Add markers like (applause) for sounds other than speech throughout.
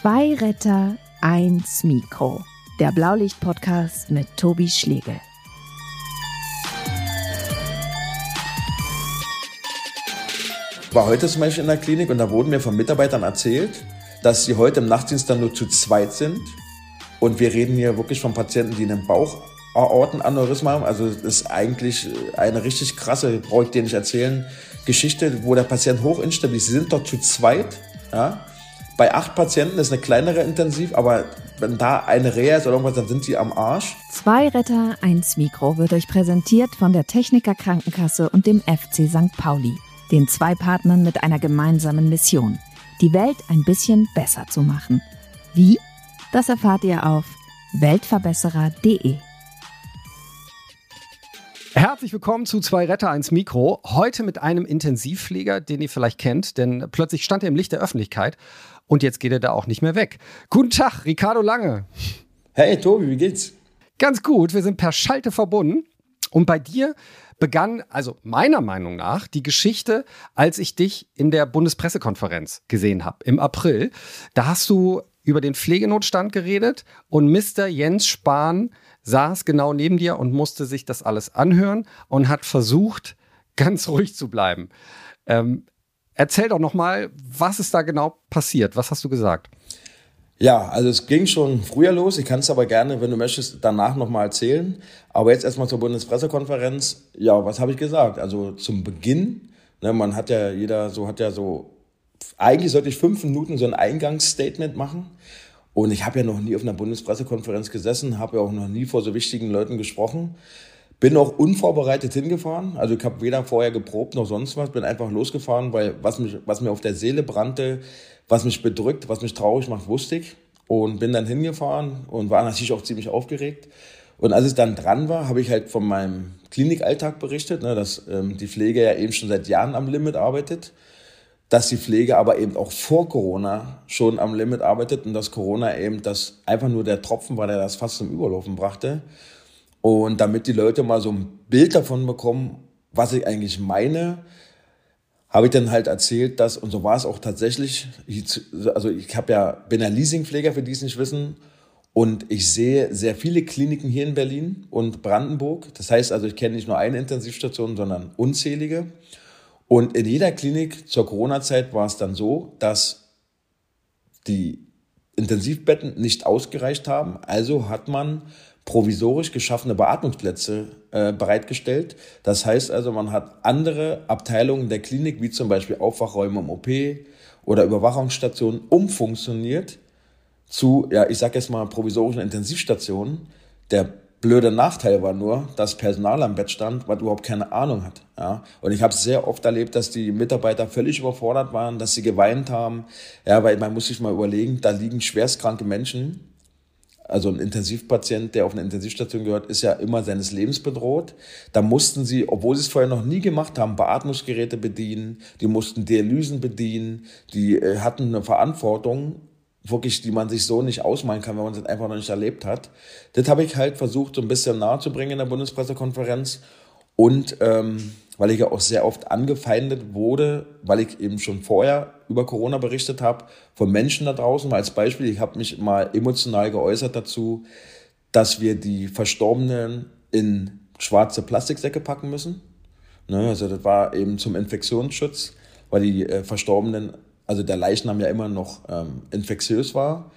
Zwei Retter, eins Mikro. Der Blaulicht-Podcast mit Tobi Schlegel. War heute zum Beispiel in der Klinik und da wurden mir von Mitarbeitern erzählt, dass sie heute im Nachtdienst dann nur zu zweit sind. Und wir reden hier wirklich von Patienten, die einen Bauchaortenaneurysma haben. Also das ist eigentlich eine richtig krasse, brauche ich dir nicht erzählen, Geschichte, wo der Patient hochinstabil ist. Sie sind dort zu zweit. Ja? Bei acht Patienten ist eine kleinere Intensiv, aber wenn da eine Reha ist oder irgendwas, dann sind sie am Arsch. Zwei Retter, eins Mikro wird euch präsentiert von der Techniker Krankenkasse und dem FC St. Pauli, den zwei Partnern mit einer gemeinsamen Mission, die Welt ein bisschen besser zu machen. Wie? Das erfahrt ihr auf weltverbesserer.de. Herzlich willkommen zu Zwei Retter, eins Mikro. Heute mit einem Intensivpfleger, den ihr vielleicht kennt, denn plötzlich stand er im Licht der Öffentlichkeit und jetzt geht er da auch nicht mehr weg. Guten Tag, Ricardo Lange. Hey Tobi, wie geht's? Ganz gut, wir sind per Schalte verbunden. Und bei dir begann, also meiner Meinung nach, die Geschichte, als ich dich in der Bundespressekonferenz gesehen habe im April. Da hast du über den Pflegenotstand geredet und Mr. Jens Spahn saß genau neben dir und musste sich das alles anhören und hat versucht, (laughs) ganz ruhig zu bleiben. Ähm, erzähl doch noch mal, was ist da genau passiert? Was hast du gesagt? Ja, also es ging schon früher los. Ich kann es aber gerne, wenn du möchtest, danach noch mal erzählen. Aber jetzt erstmal zur Bundespressekonferenz. Ja, was habe ich gesagt? Also zum Beginn, ne, man hat ja jeder so hat ja so eigentlich sollte ich fünf Minuten so ein Eingangsstatement machen. Und ich habe ja noch nie auf einer Bundespressekonferenz gesessen, habe ja auch noch nie vor so wichtigen Leuten gesprochen. Bin auch unvorbereitet hingefahren. Also ich habe weder vorher geprobt noch sonst was. Bin einfach losgefahren, weil was, mich, was mir auf der Seele brannte, was mich bedrückt, was mich traurig macht, wusste ich. Und bin dann hingefahren und war natürlich auch ziemlich aufgeregt. Und als es dann dran war, habe ich halt von meinem Klinikalltag berichtet, ne, dass ähm, die Pflege ja eben schon seit Jahren am Limit arbeitet dass die Pflege aber eben auch vor Corona schon am Limit arbeitet und dass Corona eben das einfach nur der Tropfen war, der das fast zum Überlaufen brachte. Und damit die Leute mal so ein Bild davon bekommen, was ich eigentlich meine, habe ich dann halt erzählt, dass, und so war es auch tatsächlich, also ich habe ja, bin ja Leasingpfleger, für die es nicht wissen, und ich sehe sehr viele Kliniken hier in Berlin und Brandenburg. Das heißt also, ich kenne nicht nur eine Intensivstation, sondern unzählige. Und in jeder Klinik zur Corona-Zeit war es dann so, dass die Intensivbetten nicht ausgereicht haben. Also hat man provisorisch geschaffene Beatmungsplätze äh, bereitgestellt. Das heißt also, man hat andere Abteilungen der Klinik, wie zum Beispiel Aufwachräume im OP oder Überwachungsstationen, umfunktioniert zu, ja, ich sag jetzt mal, provisorischen Intensivstationen. Der blöde Nachteil war nur, dass Personal am Bett stand, was überhaupt keine Ahnung hat. Ja? Und ich habe sehr oft erlebt, dass die Mitarbeiter völlig überfordert waren, dass sie geweint haben. Ja, weil man muss sich mal überlegen, da liegen schwerstkranke Menschen. Also ein Intensivpatient, der auf eine Intensivstation gehört, ist ja immer seines Lebens bedroht. Da mussten sie, obwohl sie es vorher noch nie gemacht haben, Beatmungsgeräte bedienen, die mussten Dialysen bedienen, die äh, hatten eine Verantwortung wirklich, die man sich so nicht ausmalen kann, wenn man es einfach noch nicht erlebt hat. Das habe ich halt versucht, so ein bisschen nahe zu bringen in der Bundespressekonferenz. Und ähm, weil ich ja auch sehr oft angefeindet wurde, weil ich eben schon vorher über Corona berichtet habe, von Menschen da draußen. Mal als Beispiel, ich habe mich mal emotional geäußert dazu, dass wir die Verstorbenen in schwarze Plastiksäcke packen müssen. Ne, also das war eben zum Infektionsschutz, weil die äh, Verstorbenen also der Leichnam ja immer noch ähm, infektiös war.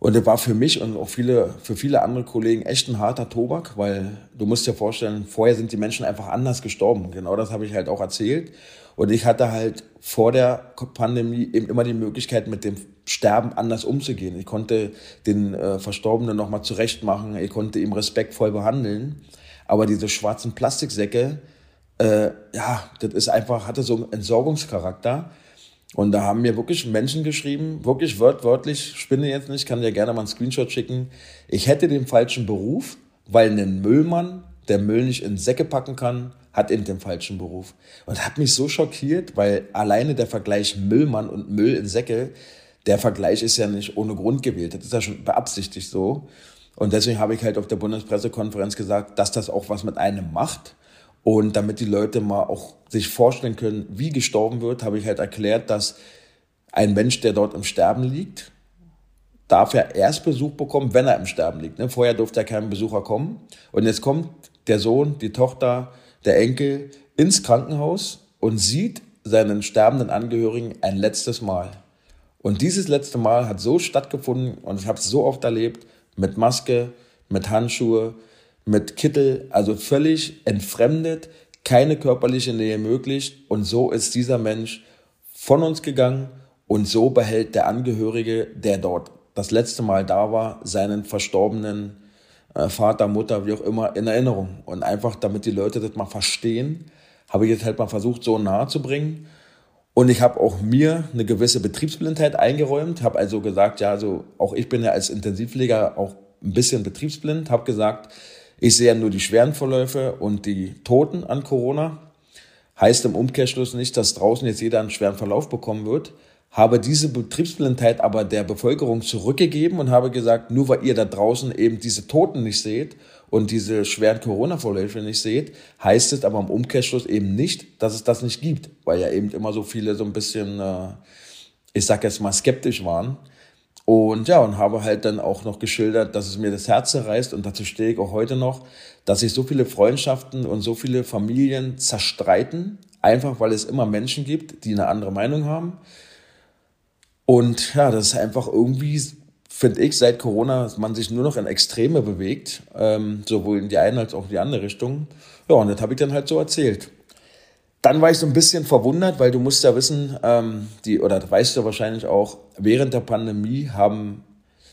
Und das war für mich und auch viele, für viele andere Kollegen echt ein harter Tobak, weil du musst dir vorstellen, vorher sind die Menschen einfach anders gestorben. Genau das habe ich halt auch erzählt. Und ich hatte halt vor der Pandemie eben immer die Möglichkeit, mit dem Sterben anders umzugehen. Ich konnte den äh, Verstorbenen nochmal zurecht machen, ich konnte ihm respektvoll behandeln. Aber diese schwarzen Plastiksäcke, äh, ja, das ist einfach, hatte so einen Entsorgungscharakter. Und da haben mir wirklich Menschen geschrieben, wirklich wörtlich, spinne jetzt nicht, kann dir gerne mal einen Screenshot schicken. Ich hätte den falschen Beruf, weil ein Müllmann, der Müll nicht in Säcke packen kann, hat eben den falschen Beruf. Und hat mich so schockiert, weil alleine der Vergleich Müllmann und Müll in Säcke, der Vergleich ist ja nicht ohne Grund gewählt. Das ist ja schon beabsichtigt so. Und deswegen habe ich halt auf der Bundespressekonferenz gesagt, dass das auch was mit einem macht. Und damit die Leute mal auch sich vorstellen können, wie gestorben wird, habe ich halt erklärt, dass ein Mensch, der dort im Sterben liegt, darf er erst Besuch bekommen, wenn er im Sterben liegt. Ne? Vorher durfte ja kein Besucher kommen. Und jetzt kommt der Sohn, die Tochter, der Enkel ins Krankenhaus und sieht seinen sterbenden Angehörigen ein letztes Mal. Und dieses letzte Mal hat so stattgefunden und ich habe es so oft erlebt, mit Maske, mit Handschuhe, mit Kittel, also völlig entfremdet, keine körperliche Nähe möglich. Und so ist dieser Mensch von uns gegangen und so behält der Angehörige, der dort das letzte Mal da war, seinen verstorbenen äh, Vater, Mutter, wie auch immer, in Erinnerung. Und einfach, damit die Leute das mal verstehen, habe ich jetzt halt mal versucht, so nahe zu bringen. Und ich habe auch mir eine gewisse Betriebsblindheit eingeräumt, habe also gesagt, ja, also auch ich bin ja als Intensivpfleger auch ein bisschen betriebsblind, habe gesagt, ich sehe ja nur die schweren Verläufe und die Toten an Corona. Heißt im Umkehrschluss nicht, dass draußen jetzt jeder einen schweren Verlauf bekommen wird. Habe diese Betriebsblindheit aber der Bevölkerung zurückgegeben und habe gesagt, nur weil ihr da draußen eben diese Toten nicht seht und diese schweren Corona-Verläufe nicht seht, heißt es aber im Umkehrschluss eben nicht, dass es das nicht gibt, weil ja eben immer so viele so ein bisschen, äh, ich sag jetzt mal, skeptisch waren. Und ja, und habe halt dann auch noch geschildert, dass es mir das Herz zerreißt und dazu stehe ich auch heute noch, dass sich so viele Freundschaften und so viele Familien zerstreiten, einfach weil es immer Menschen gibt, die eine andere Meinung haben. Und ja, das ist einfach irgendwie finde ich, seit Corona man sich nur noch in Extreme bewegt, ähm, sowohl in die eine als auch in die andere Richtung. Ja, und das habe ich dann halt so erzählt. Dann war ich so ein bisschen verwundert, weil du musst ja wissen, ähm, die, oder weißt du wahrscheinlich auch, während der Pandemie haben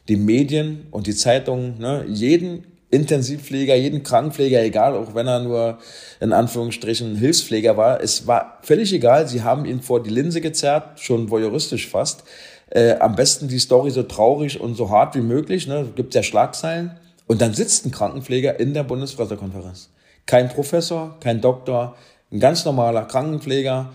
die Medien und die Zeitungen ne, jeden Intensivpfleger, jeden Krankenpfleger, egal, auch wenn er nur in Anführungsstrichen Hilfspfleger war, es war völlig egal, sie haben ihn vor die Linse gezerrt, schon voyeuristisch fast äh, am besten die Story so traurig und so hart wie möglich, ne? gibt ja Schlagzeilen. Und dann sitzt ein Krankenpfleger in der Bundespressekonferenz. Kein Professor, kein Doktor, ein ganz normaler Krankenpfleger,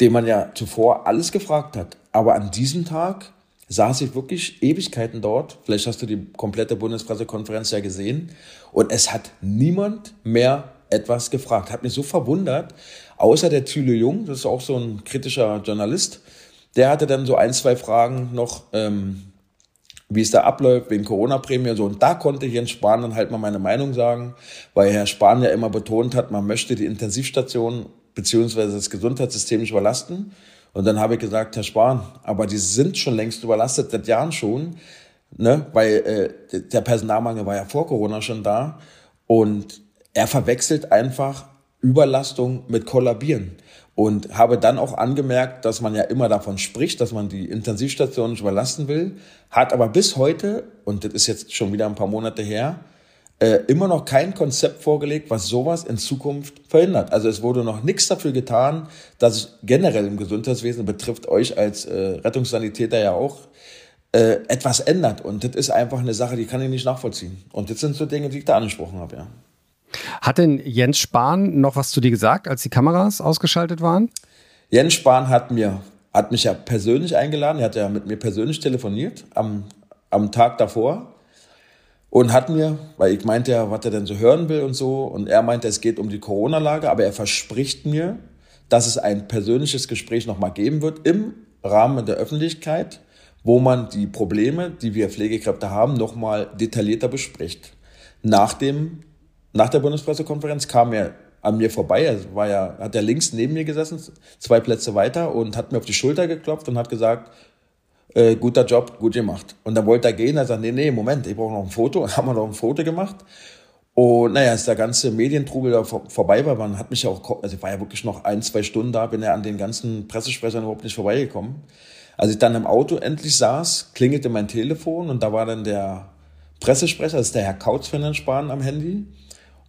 dem man ja zuvor alles gefragt hat. Aber an diesem Tag saß ich wirklich Ewigkeiten dort. Vielleicht hast du die komplette Bundespressekonferenz ja gesehen. Und es hat niemand mehr etwas gefragt. Hat mich so verwundert. Außer der Thüle Jung, das ist auch so ein kritischer Journalist, der hatte dann so ein, zwei Fragen noch, ähm, wie es da abläuft, wegen Corona-Prämie. So. Und da konnte Jens Spahn dann halt mal meine Meinung sagen, weil Herr Spahn ja immer betont hat, man möchte die Intensivstation beziehungsweise das Gesundheitssystem nicht überlasten. Und dann habe ich gesagt, Herr Spahn, aber die sind schon längst überlastet, seit Jahren schon, ne? weil äh, der Personalmangel war ja vor Corona schon da. Und er verwechselt einfach Überlastung mit Kollabieren. Und habe dann auch angemerkt, dass man ja immer davon spricht, dass man die Intensivstation nicht überlassen will, hat aber bis heute, und das ist jetzt schon wieder ein paar Monate her, äh, immer noch kein Konzept vorgelegt, was sowas in Zukunft verhindert. Also es wurde noch nichts dafür getan, dass generell im Gesundheitswesen betrifft euch als äh, Rettungssanitäter ja auch äh, etwas ändert. Und das ist einfach eine Sache, die kann ich nicht nachvollziehen. Und das sind so Dinge, die ich da angesprochen habe, ja. Hat denn Jens Spahn noch was zu dir gesagt, als die Kameras ausgeschaltet waren? Jens Spahn hat mir, hat mich ja persönlich eingeladen, er hat ja mit mir persönlich telefoniert am, am Tag davor und hat mir, weil ich meinte ja, was er denn so hören will und so, und er meinte, es geht um die Corona-Lage, aber er verspricht mir, dass es ein persönliches Gespräch nochmal geben wird im Rahmen der Öffentlichkeit, wo man die Probleme, die wir Pflegekräfte haben, nochmal detaillierter bespricht. Nach dem nach der Bundespressekonferenz kam er an mir vorbei. Er war ja, hat er links neben mir gesessen, zwei Plätze weiter und hat mir auf die Schulter geklopft und hat gesagt, äh, guter Job, gut gemacht. Und dann wollte er gehen, er sagt, nee, nee, Moment, ich brauche noch ein Foto. (laughs) Und haben wir noch ein Foto gemacht. Und naja, als der ganze Medientrubel da vor, vorbei war, man hat mich ja auch, also ich war ja wirklich noch ein, zwei Stunden da, bin ja an den ganzen Pressesprechern überhaupt nicht vorbeigekommen. Als ich dann im Auto endlich saß, klingelte mein Telefon und da war dann der Pressesprecher, das ist der Herr Kautz von den Spahn am Handy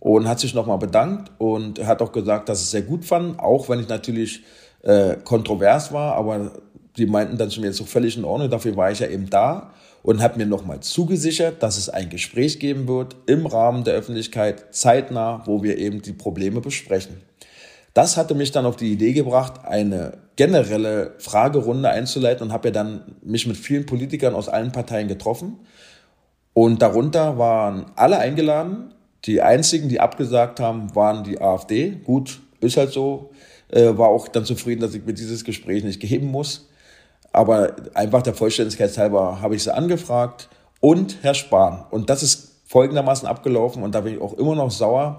und hat sich nochmal bedankt und hat auch gesagt, dass es sehr gut fand, auch wenn ich natürlich äh, kontrovers war, aber die meinten dann mir, ist so völlig in Ordnung, dafür war ich ja eben da und hat mir nochmal zugesichert, dass es ein Gespräch geben wird im Rahmen der Öffentlichkeit, zeitnah, wo wir eben die Probleme besprechen. Das hatte mich dann auf die Idee gebracht, eine generelle Fragerunde einzuleiten und habe ja dann mich mit vielen Politikern aus allen Parteien getroffen. Und darunter waren alle eingeladen, die einzigen, die abgesagt haben, waren die AfD. Gut, ist halt so. Äh, war auch dann zufrieden, dass ich mir dieses Gespräch nicht geben muss. aber einfach der Vollständigkeit halber habe ich sie angefragt und Herr Spahn. Und das ist folgendermaßen abgelaufen und da bin ich auch immer noch sauer.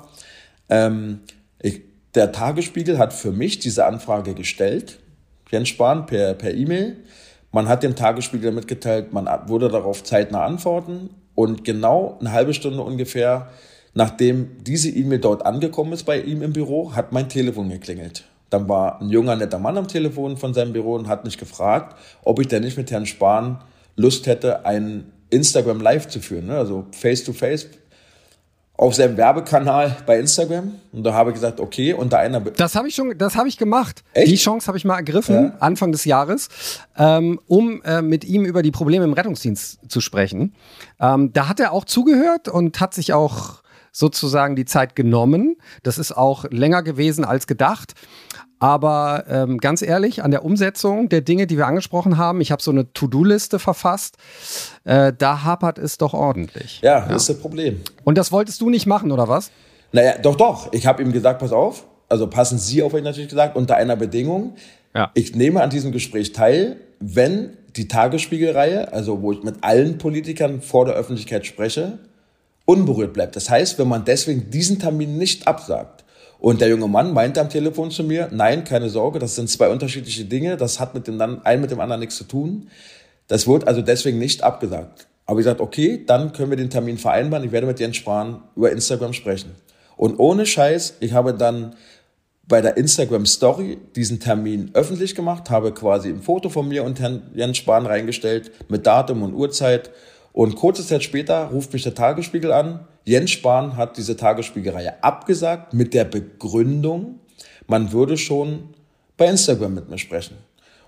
Ähm, ich, der Tagesspiegel hat für mich diese Anfrage gestellt, Jens Spahn, per, per E-Mail. Man hat dem Tagesspiegel mitgeteilt, man würde darauf zeitnah antworten. Und genau eine halbe Stunde ungefähr, nachdem diese E-Mail dort angekommen ist bei ihm im Büro, hat mein Telefon geklingelt. Dann war ein junger, netter Mann am Telefon von seinem Büro und hat mich gefragt, ob ich denn nicht mit Herrn Spahn Lust hätte, ein Instagram Live zu führen, ne? also face to face auf seinem Werbekanal bei Instagram. Und da habe ich gesagt, okay, unter einer. Be das habe ich schon, das habe ich gemacht. Echt? Die Chance habe ich mal ergriffen, ja. Anfang des Jahres, ähm, um äh, mit ihm über die Probleme im Rettungsdienst zu sprechen. Ähm, da hat er auch zugehört und hat sich auch sozusagen die Zeit genommen. Das ist auch länger gewesen als gedacht. Aber ähm, ganz ehrlich, an der Umsetzung der Dinge, die wir angesprochen haben, ich habe so eine To-Do-Liste verfasst, äh, da hapert es doch ordentlich. Ja, das ja. ist das Problem. Und das wolltest du nicht machen, oder was? Naja, doch, doch. Ich habe ihm gesagt, pass auf, also passen Sie auf, habe ich natürlich gesagt, unter einer Bedingung. Ja. Ich nehme an diesem Gespräch teil, wenn die Tagesspiegelreihe, also wo ich mit allen Politikern vor der Öffentlichkeit spreche, unberührt bleibt. Das heißt, wenn man deswegen diesen Termin nicht absagt, und der junge Mann meinte am Telefon zu mir, nein, keine Sorge, das sind zwei unterschiedliche Dinge, das hat mit dem einen mit dem anderen nichts zu tun. Das wird also deswegen nicht abgesagt. Aber ich sagte, okay, dann können wir den Termin vereinbaren. Ich werde mit Jens Spahn über Instagram sprechen. Und ohne Scheiß, ich habe dann bei der Instagram Story diesen Termin öffentlich gemacht, habe quasi ein Foto von mir und Herrn Jens Spahn reingestellt mit Datum und Uhrzeit. Und kurze Zeit später ruft mich der Tagesspiegel an Jens Spahn hat diese Tagesspiegereihe abgesagt mit der Begründung, man würde schon bei Instagram mit mir sprechen.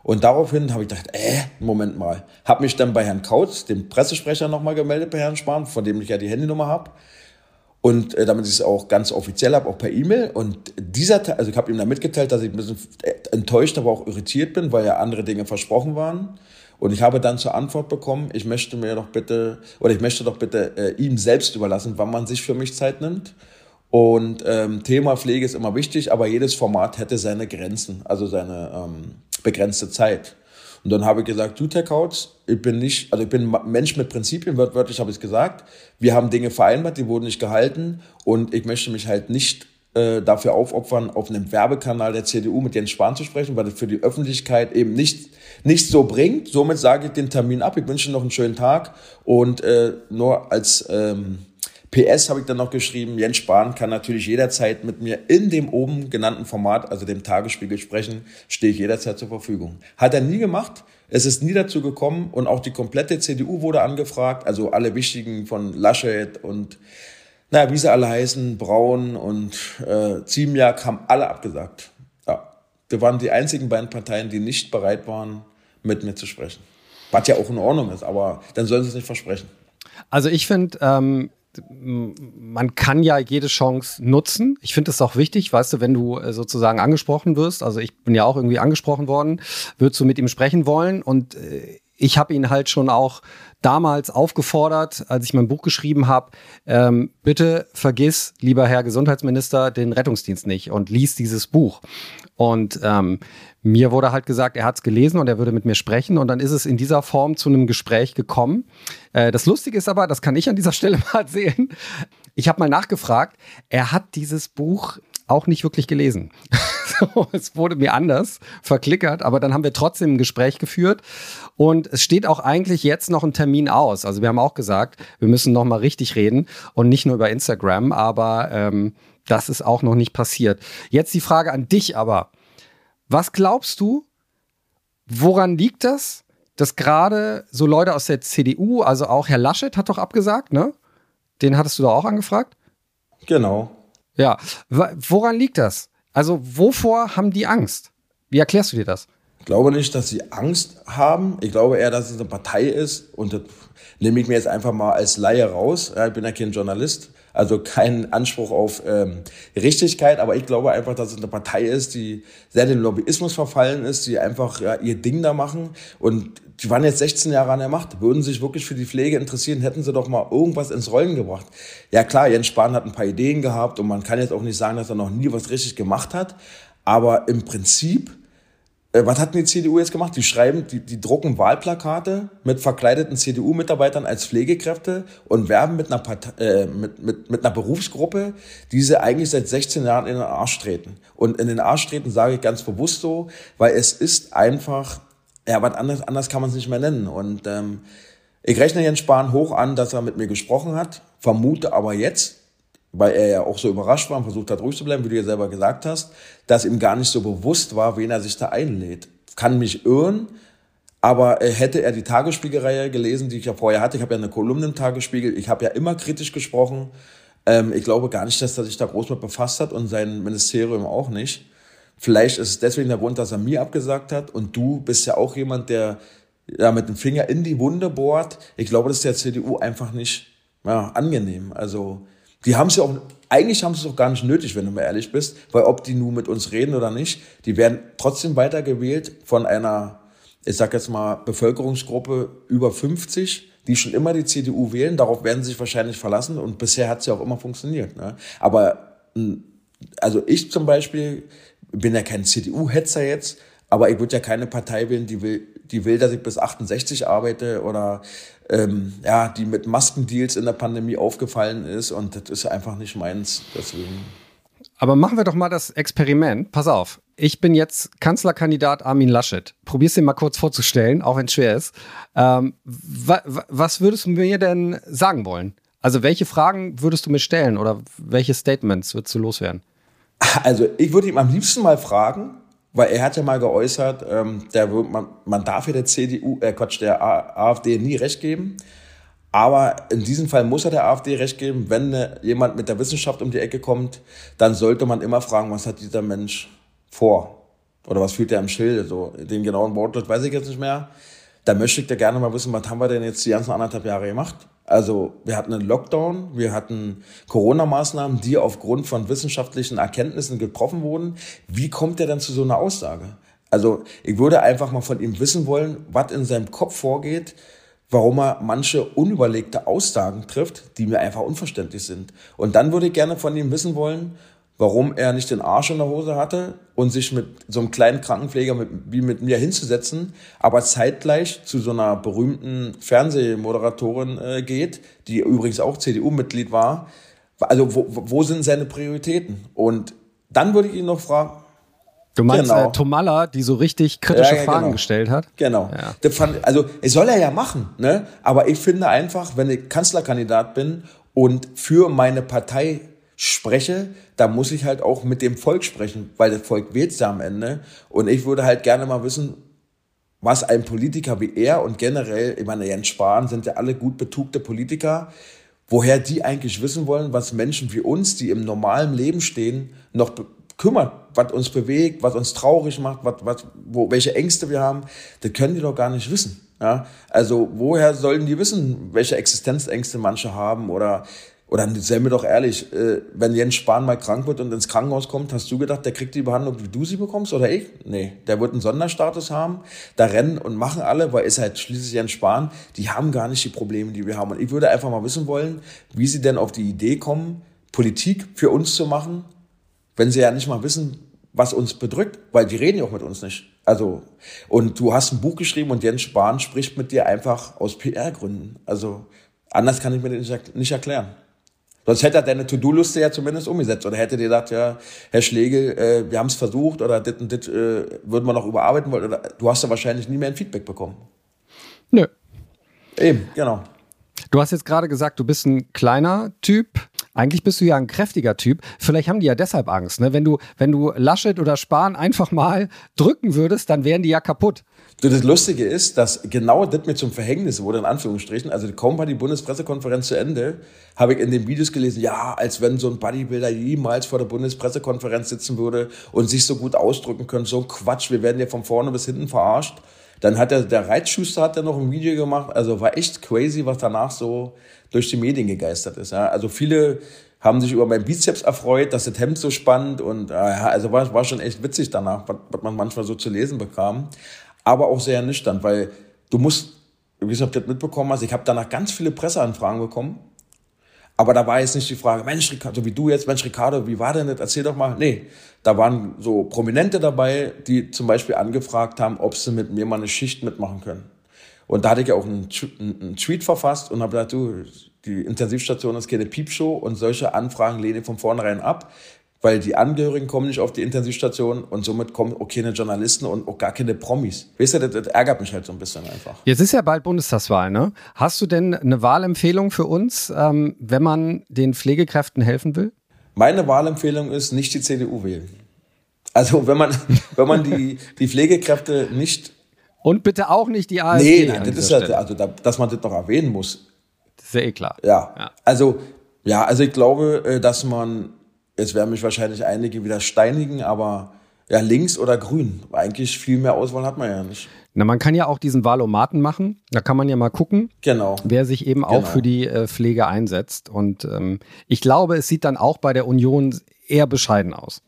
Und daraufhin habe ich gedacht, äh, Moment mal. Habe mich dann bei Herrn Kautz, dem Pressesprecher, nochmal gemeldet bei Herrn Spahn, von dem ich ja die Handynummer habe. Und äh, damit ich es auch ganz offiziell habe, auch per E-Mail. Und dieser, also ich habe ihm dann mitgeteilt, dass ich ein bisschen enttäuscht, aber auch irritiert bin, weil ja andere Dinge versprochen waren. Und ich habe dann zur Antwort bekommen, ich möchte mir doch bitte, oder ich möchte doch bitte äh, ihm selbst überlassen, wann man sich für mich Zeit nimmt. Und ähm, Thema Pflege ist immer wichtig, aber jedes Format hätte seine Grenzen, also seine ähm, begrenzte Zeit. Und dann habe ich gesagt, du Tech Couch, ich bin nicht, also ich bin Mensch mit Prinzipien, wörtlich habe ich es gesagt. Wir haben Dinge vereinbart, die wurden nicht gehalten und ich möchte mich halt nicht äh, dafür aufopfern, auf einem Werbekanal der CDU mit Jens Spahn zu sprechen, weil das für die Öffentlichkeit eben nicht, nicht so bringt. Somit sage ich den Termin ab. Ich wünsche noch einen schönen Tag und äh, nur als ähm, PS habe ich dann noch geschrieben, Jens Spahn kann natürlich jederzeit mit mir in dem oben genannten Format, also dem Tagesspiegel, sprechen, stehe ich jederzeit zur Verfügung. Hat er nie gemacht. Es ist nie dazu gekommen und auch die komplette CDU wurde angefragt, also alle wichtigen von Laschet und naja, wie sie alle heißen, Braun und äh, Ziemiak haben alle abgesagt. Ja, wir waren die einzigen beiden Parteien, die nicht bereit waren, mit mir zu sprechen. Was ja auch in Ordnung ist, aber dann sollen sie es nicht versprechen. Also ich finde, ähm, man kann ja jede Chance nutzen. Ich finde es auch wichtig, weißt du, wenn du äh, sozusagen angesprochen wirst, also ich bin ja auch irgendwie angesprochen worden, würdest du mit ihm sprechen wollen und äh, ich habe ihn halt schon auch damals aufgefordert, als ich mein Buch geschrieben habe, ähm, bitte vergiss, lieber Herr Gesundheitsminister, den Rettungsdienst nicht und lies dieses Buch. Und ähm, mir wurde halt gesagt, er hat es gelesen und er würde mit mir sprechen. Und dann ist es in dieser Form zu einem Gespräch gekommen. Äh, das Lustige ist aber, das kann ich an dieser Stelle (laughs) mal sehen. Ich habe mal nachgefragt, er hat dieses Buch auch nicht wirklich gelesen. (laughs) es wurde mir anders verklickert, aber dann haben wir trotzdem ein Gespräch geführt und es steht auch eigentlich jetzt noch ein Termin aus. Also wir haben auch gesagt, wir müssen noch mal richtig reden und nicht nur über Instagram, aber ähm, das ist auch noch nicht passiert. Jetzt die Frage an dich aber. Was glaubst du, woran liegt das, dass gerade so Leute aus der CDU, also auch Herr Laschet hat doch abgesagt, ne? Den hattest du da auch angefragt? Genau. Ja, woran liegt das? Also wovor haben die Angst? Wie erklärst du dir das? Ich glaube nicht, dass sie Angst haben. Ich glaube eher, dass es eine Partei ist und das nehme ich mir jetzt einfach mal als Laie raus. ich bin ja kein Journalist, also kein Anspruch auf ähm, Richtigkeit, aber ich glaube einfach, dass es eine Partei ist, die sehr dem Lobbyismus verfallen ist, die einfach ja, ihr Ding da machen und die waren jetzt 16 Jahre an der Macht, würden sich wirklich für die Pflege interessieren, hätten sie doch mal irgendwas ins Rollen gebracht. Ja klar, Jens Spahn hat ein paar Ideen gehabt und man kann jetzt auch nicht sagen, dass er noch nie was richtig gemacht hat, aber im Prinzip äh, was hat denn die CDU jetzt gemacht? Die schreiben, die, die drucken Wahlplakate mit verkleideten CDU-Mitarbeitern als Pflegekräfte und werben mit einer, Partei, äh, mit, mit, mit einer Berufsgruppe, die sie eigentlich seit 16 Jahren in den Arsch treten. Und in den Arsch treten sage ich ganz bewusst so, weil es ist einfach, ja, was anders, anders kann man es nicht mehr nennen. Und ähm, ich rechne Jens Spahn hoch an, dass er mit mir gesprochen hat, vermute aber jetzt, weil er ja auch so überrascht war und versucht hat, ruhig zu bleiben, wie du ja selber gesagt hast, dass ihm gar nicht so bewusst war, wen er sich da einlädt. Kann mich irren, aber äh, hätte er die Tagesspiegelreihe gelesen, die ich ja vorher hatte, ich habe ja eine Kolumne im Tagesspiegel, ich habe ja immer kritisch gesprochen, ähm, ich glaube gar nicht, dass er sich da groß mit befasst hat und sein Ministerium auch nicht. Vielleicht ist es deswegen der Grund, dass er mir abgesagt hat und du bist ja auch jemand, der ja mit dem Finger in die Wunde bohrt. Ich glaube, das ist der CDU einfach nicht ja, angenehm. Also die haben es ja auch, eigentlich haben sie es auch gar nicht nötig, wenn du mal ehrlich bist, weil ob die nun mit uns reden oder nicht, die werden trotzdem weitergewählt von einer, ich sag jetzt mal, Bevölkerungsgruppe über 50, die schon immer die CDU wählen. Darauf werden sie sich wahrscheinlich verlassen und bisher hat es ja auch immer funktioniert. Ne? Aber also ich zum Beispiel bin ja kein CDU-Hetzer jetzt, aber ich würde ja keine Partei wählen, die will, die will, dass ich bis 68 arbeite oder ähm, ja, die mit Maskendeals in der Pandemie aufgefallen ist und das ist einfach nicht meins. Deswegen. Aber machen wir doch mal das Experiment. Pass auf. Ich bin jetzt Kanzlerkandidat Armin Laschet. Probier's dir mal kurz vorzustellen, auch wenn es schwer ist. Ähm, wa was würdest du mir denn sagen wollen? Also welche Fragen würdest du mir stellen oder welche Statements würdest du loswerden? Also ich würde ihm am liebsten mal fragen, weil er hat ja mal geäußert, ähm, der, man, man darf ja der CDU, äh Quatsch, der AfD nie recht geben. Aber in diesem Fall muss er der AfD recht geben. Wenn ne, jemand mit der Wissenschaft um die Ecke kommt, dann sollte man immer fragen, was hat dieser Mensch vor? Oder was fühlt er im Schilde? So, den genauen Wortlaut weiß ich jetzt nicht mehr. Da möchte ich da gerne mal wissen, was haben wir denn jetzt die ganzen anderthalb Jahre gemacht? Also wir hatten einen Lockdown, wir hatten Corona-Maßnahmen, die aufgrund von wissenschaftlichen Erkenntnissen getroffen wurden. Wie kommt er denn zu so einer Aussage? Also ich würde einfach mal von ihm wissen wollen, was in seinem Kopf vorgeht, warum er manche unüberlegte Aussagen trifft, die mir einfach unverständlich sind. Und dann würde ich gerne von ihm wissen wollen, warum er nicht den Arsch in der Hose hatte und sich mit so einem kleinen Krankenpfleger mit, wie mit mir hinzusetzen, aber zeitgleich zu so einer berühmten Fernsehmoderatorin äh, geht, die übrigens auch CDU-Mitglied war. Also wo, wo sind seine Prioritäten? Und dann würde ich ihn noch fragen, Du meinst genau. äh, Tomalla, die so richtig kritische ja, ja, Fragen genau. gestellt hat? Genau. Ja. Fand, also, es soll er ja machen, ne? Aber ich finde einfach, wenn ich Kanzlerkandidat bin und für meine Partei spreche, da muss ich halt auch mit dem Volk sprechen, weil das Volk wählt ja am Ende. Und ich würde halt gerne mal wissen, was ein Politiker wie er und generell, ich meine, Jens Spahn sind ja alle gut betugte Politiker, woher die eigentlich wissen wollen, was Menschen wie uns, die im normalen Leben stehen, noch kümmert, was uns bewegt, was uns traurig macht, was, was, wo, welche Ängste wir haben, das können die doch gar nicht wissen. Ja? Also woher sollen die wissen, welche Existenzängste manche haben oder oder sei mir doch ehrlich, äh, wenn Jens Spahn mal krank wird und ins Krankenhaus kommt, hast du gedacht, der kriegt die Behandlung, wie du sie bekommst oder ich? Nee, der wird einen Sonderstatus haben. Da rennen und machen alle, weil ist halt schließlich Jens Spahn, die haben gar nicht die Probleme, die wir haben. Und ich würde einfach mal wissen wollen, wie sie denn auf die Idee kommen, Politik für uns zu machen, wenn sie ja nicht mal wissen, was uns bedrückt, weil die reden ja auch mit uns nicht. Also, und du hast ein Buch geschrieben und Jens Spahn spricht mit dir einfach aus PR-Gründen. Also, anders kann ich mir das nicht erklären. Sonst hätte er deine To-Do-Liste ja zumindest umgesetzt. Oder hätte dir gesagt, ja, Herr Schlegel, äh, wir haben es versucht oder dit und dit äh, würden wir noch überarbeiten wollen. Oder, du hast ja wahrscheinlich nie mehr ein Feedback bekommen. Nö. Eben, genau. Du hast jetzt gerade gesagt, du bist ein kleiner Typ. Eigentlich bist du ja ein kräftiger Typ. Vielleicht haben die ja deshalb Angst. Ne? Wenn, du, wenn du Laschet oder Spahn einfach mal drücken würdest, dann wären die ja kaputt. So, das Lustige ist, dass genau das mir zum Verhängnis wurde, in Anführungsstrichen. Also kaum war die Bundespressekonferenz zu Ende, habe ich in den Videos gelesen, ja, als wenn so ein Bodybuilder jemals vor der Bundespressekonferenz sitzen würde und sich so gut ausdrücken könnte. So ein Quatsch, wir werden ja von vorne bis hinten verarscht. Dann hat der, der Reitschuster hat ja noch ein Video gemacht. Also war echt crazy, was danach so durch die Medien gegeistert ist. Ja. Also viele haben sich über meinen Bizeps erfreut, dass das Hemd so spannt und äh, also war, war schon echt witzig danach, was, was man manchmal so zu lesen bekam aber auch sehr nüchtern, weil du musst, wie gesagt, das mitbekommen hast, ich habe danach ganz viele Presseanfragen bekommen, Aber da war jetzt nicht die Frage, Mensch, Ricardo, wie du jetzt, Mensch, Ricardo, wie war denn das? Erzähl doch mal. Nee, da waren so Prominente dabei, die zum Beispiel angefragt haben, ob sie mit mir mal eine Schicht mitmachen können. Und da hatte ich ja auch einen, einen Tweet verfasst und habe gesagt, du, die Intensivstation ist keine Piepshow und solche Anfragen lehne ich von vornherein ab weil die Angehörigen kommen nicht auf die Intensivstation und somit kommen auch keine Journalisten und auch gar keine Promis. Weißt du, das, das ärgert mich halt so ein bisschen einfach. Jetzt ist ja bald Bundestagswahl, ne? Hast du denn eine Wahlempfehlung für uns, ähm, wenn man den Pflegekräften helfen will? Meine Wahlempfehlung ist, nicht die CDU wählen. Also wenn man, (laughs) wenn man die, die Pflegekräfte nicht... Und bitte auch nicht die AfD. Nee, nein, das ist ja, also da, dass man das noch erwähnen muss. Das ist ja eh klar. Ja, ja. also ja, also ich glaube, äh, dass man Jetzt werden mich wahrscheinlich einige wieder steinigen, aber ja, links oder grün. Eigentlich viel mehr Auswahl hat man ja nicht. Na, man kann ja auch diesen Wahlomaten machen. Da kann man ja mal gucken, genau. wer sich eben genau. auch für die äh, Pflege einsetzt. Und ähm, ich glaube, es sieht dann auch bei der Union eher bescheiden aus.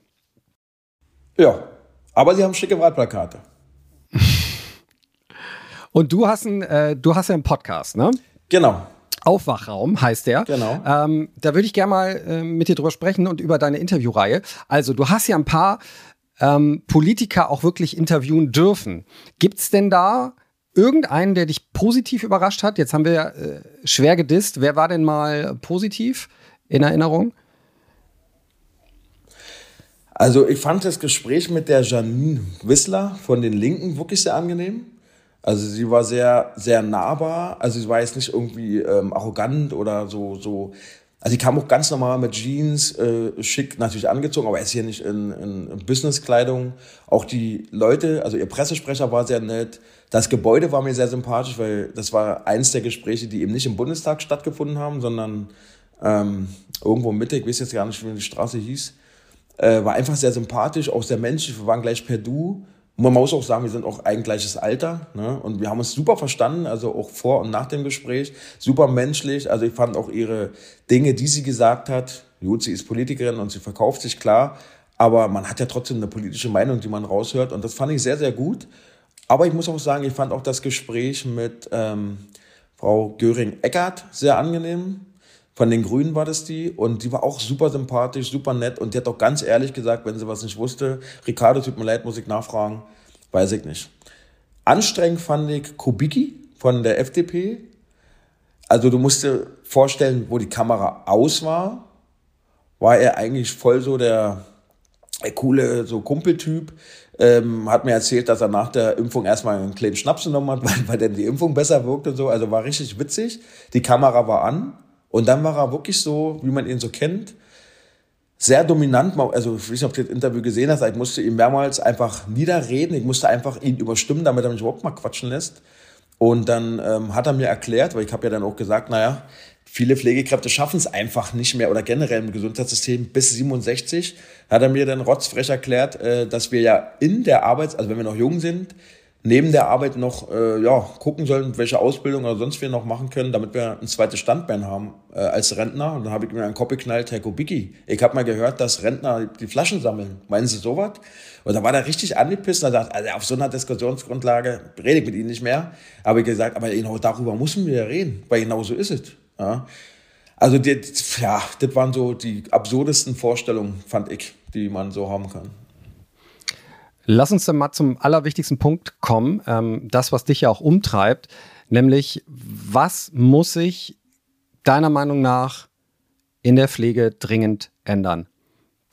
Ja, aber sie haben schicke Wahlplakate. (laughs) Und du hast, ein, äh, du hast ja einen Podcast, ne? Genau. Aufwachraum heißt der. Genau. Ähm, da würde ich gerne mal äh, mit dir drüber sprechen und über deine Interviewreihe. Also, du hast ja ein paar ähm, Politiker auch wirklich interviewen dürfen. Gibt es denn da irgendeinen, der dich positiv überrascht hat? Jetzt haben wir äh, schwer gedisst. Wer war denn mal positiv in Erinnerung? Also ich fand das Gespräch mit der Janine Wissler von den Linken wirklich sehr angenehm. Also sie war sehr, sehr nahbar. Also sie war jetzt nicht irgendwie ähm, arrogant oder so, so. Also sie kam auch ganz normal mit Jeans, äh, schick natürlich angezogen, aber er ist hier nicht in, in, in Businesskleidung. Auch die Leute, also ihr Pressesprecher war sehr nett. Das Gebäude war mir sehr sympathisch, weil das war eins der Gespräche, die eben nicht im Bundestag stattgefunden haben, sondern ähm, irgendwo mittig, ich weiß jetzt gar nicht, wie die Straße hieß. Äh, war einfach sehr sympathisch, auch sehr menschlich. Wir waren gleich per Du. Man muss auch sagen, wir sind auch ein gleiches Alter. Ne? Und wir haben uns super verstanden, also auch vor und nach dem Gespräch. Super menschlich. Also ich fand auch ihre Dinge, die sie gesagt hat. Gut, sie ist Politikerin und sie verkauft sich klar. Aber man hat ja trotzdem eine politische Meinung, die man raushört. Und das fand ich sehr, sehr gut. Aber ich muss auch sagen, ich fand auch das Gespräch mit ähm, Frau Göring-Eckert sehr angenehm. Von den Grünen war das die und die war auch super sympathisch, super nett und die hat auch ganz ehrlich gesagt, wenn sie was nicht wusste, Ricardo, tut mir leid, muss ich nachfragen, weiß ich nicht. Anstrengend fand ich Kubicki von der FDP. Also du musst dir vorstellen, wo die Kamera aus war, war er eigentlich voll so der, der coole so Kumpeltyp. Ähm, hat mir erzählt, dass er nach der Impfung erstmal einen kleinen Schnaps genommen hat, (laughs) weil, weil dann die Impfung besser wirkt und so. Also war richtig witzig. Die Kamera war an und dann war er wirklich so, wie man ihn so kennt, sehr dominant. Also ich weiß nicht, ob du das Interview gesehen hast, ich musste ihn mehrmals einfach niederreden. Ich musste einfach ihn überstimmen, damit er mich überhaupt mal quatschen lässt. Und dann ähm, hat er mir erklärt, weil ich habe ja dann auch gesagt, naja, viele Pflegekräfte schaffen es einfach nicht mehr oder generell im Gesundheitssystem bis 67. Hat er mir dann rotzfrech erklärt, äh, dass wir ja in der Arbeit, also wenn wir noch jung sind, neben der Arbeit noch äh, ja, gucken sollen, welche Ausbildung oder sonst wir noch machen können, damit wir ein zweites Standbein haben äh, als Rentner. Und dann habe ich mir einen Kopf geknallt, Herr Kubicki, ich habe mal gehört, dass Rentner die Flaschen sammeln. Meinen Sie sowas? Und da war der richtig angepisst und sagt, also auf so einer Diskussionsgrundlage rede ich mit Ihnen nicht mehr. Aber ich gesagt, aber genau darüber müssen wir ja reden, weil genau so ist es. Ja. Also das, ja, das waren so die absurdesten Vorstellungen, fand ich, die man so haben kann. Lass uns dann mal zum allerwichtigsten Punkt kommen, ähm, das, was dich ja auch umtreibt, nämlich was muss sich deiner Meinung nach in der Pflege dringend ändern?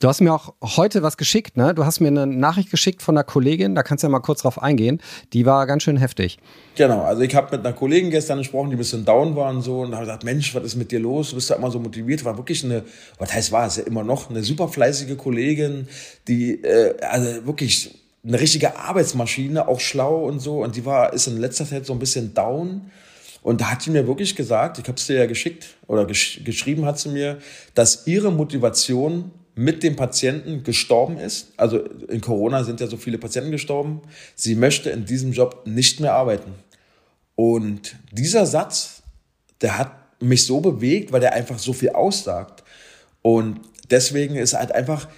Du hast mir auch heute was geschickt, ne? Du hast mir eine Nachricht geschickt von einer Kollegin, da kannst du ja mal kurz drauf eingehen. Die war ganz schön heftig. Genau, also ich habe mit einer Kollegin gestern gesprochen, die ein bisschen down war und so und habe gesagt, Mensch, was ist mit dir los? Du bist ja immer so motiviert. War wirklich eine, was heißt war es ja immer noch, eine super fleißige Kollegin, die äh, also wirklich eine richtige Arbeitsmaschine, auch schlau und so. Und die war, ist in letzter Zeit so ein bisschen down. Und da hat sie mir wirklich gesagt, ich habe es dir ja geschickt oder gesch geschrieben hat sie mir, dass ihre Motivation mit dem Patienten gestorben ist. Also in Corona sind ja so viele Patienten gestorben. Sie möchte in diesem Job nicht mehr arbeiten. Und dieser Satz, der hat mich so bewegt, weil der einfach so viel aussagt. Und deswegen ist halt einfach,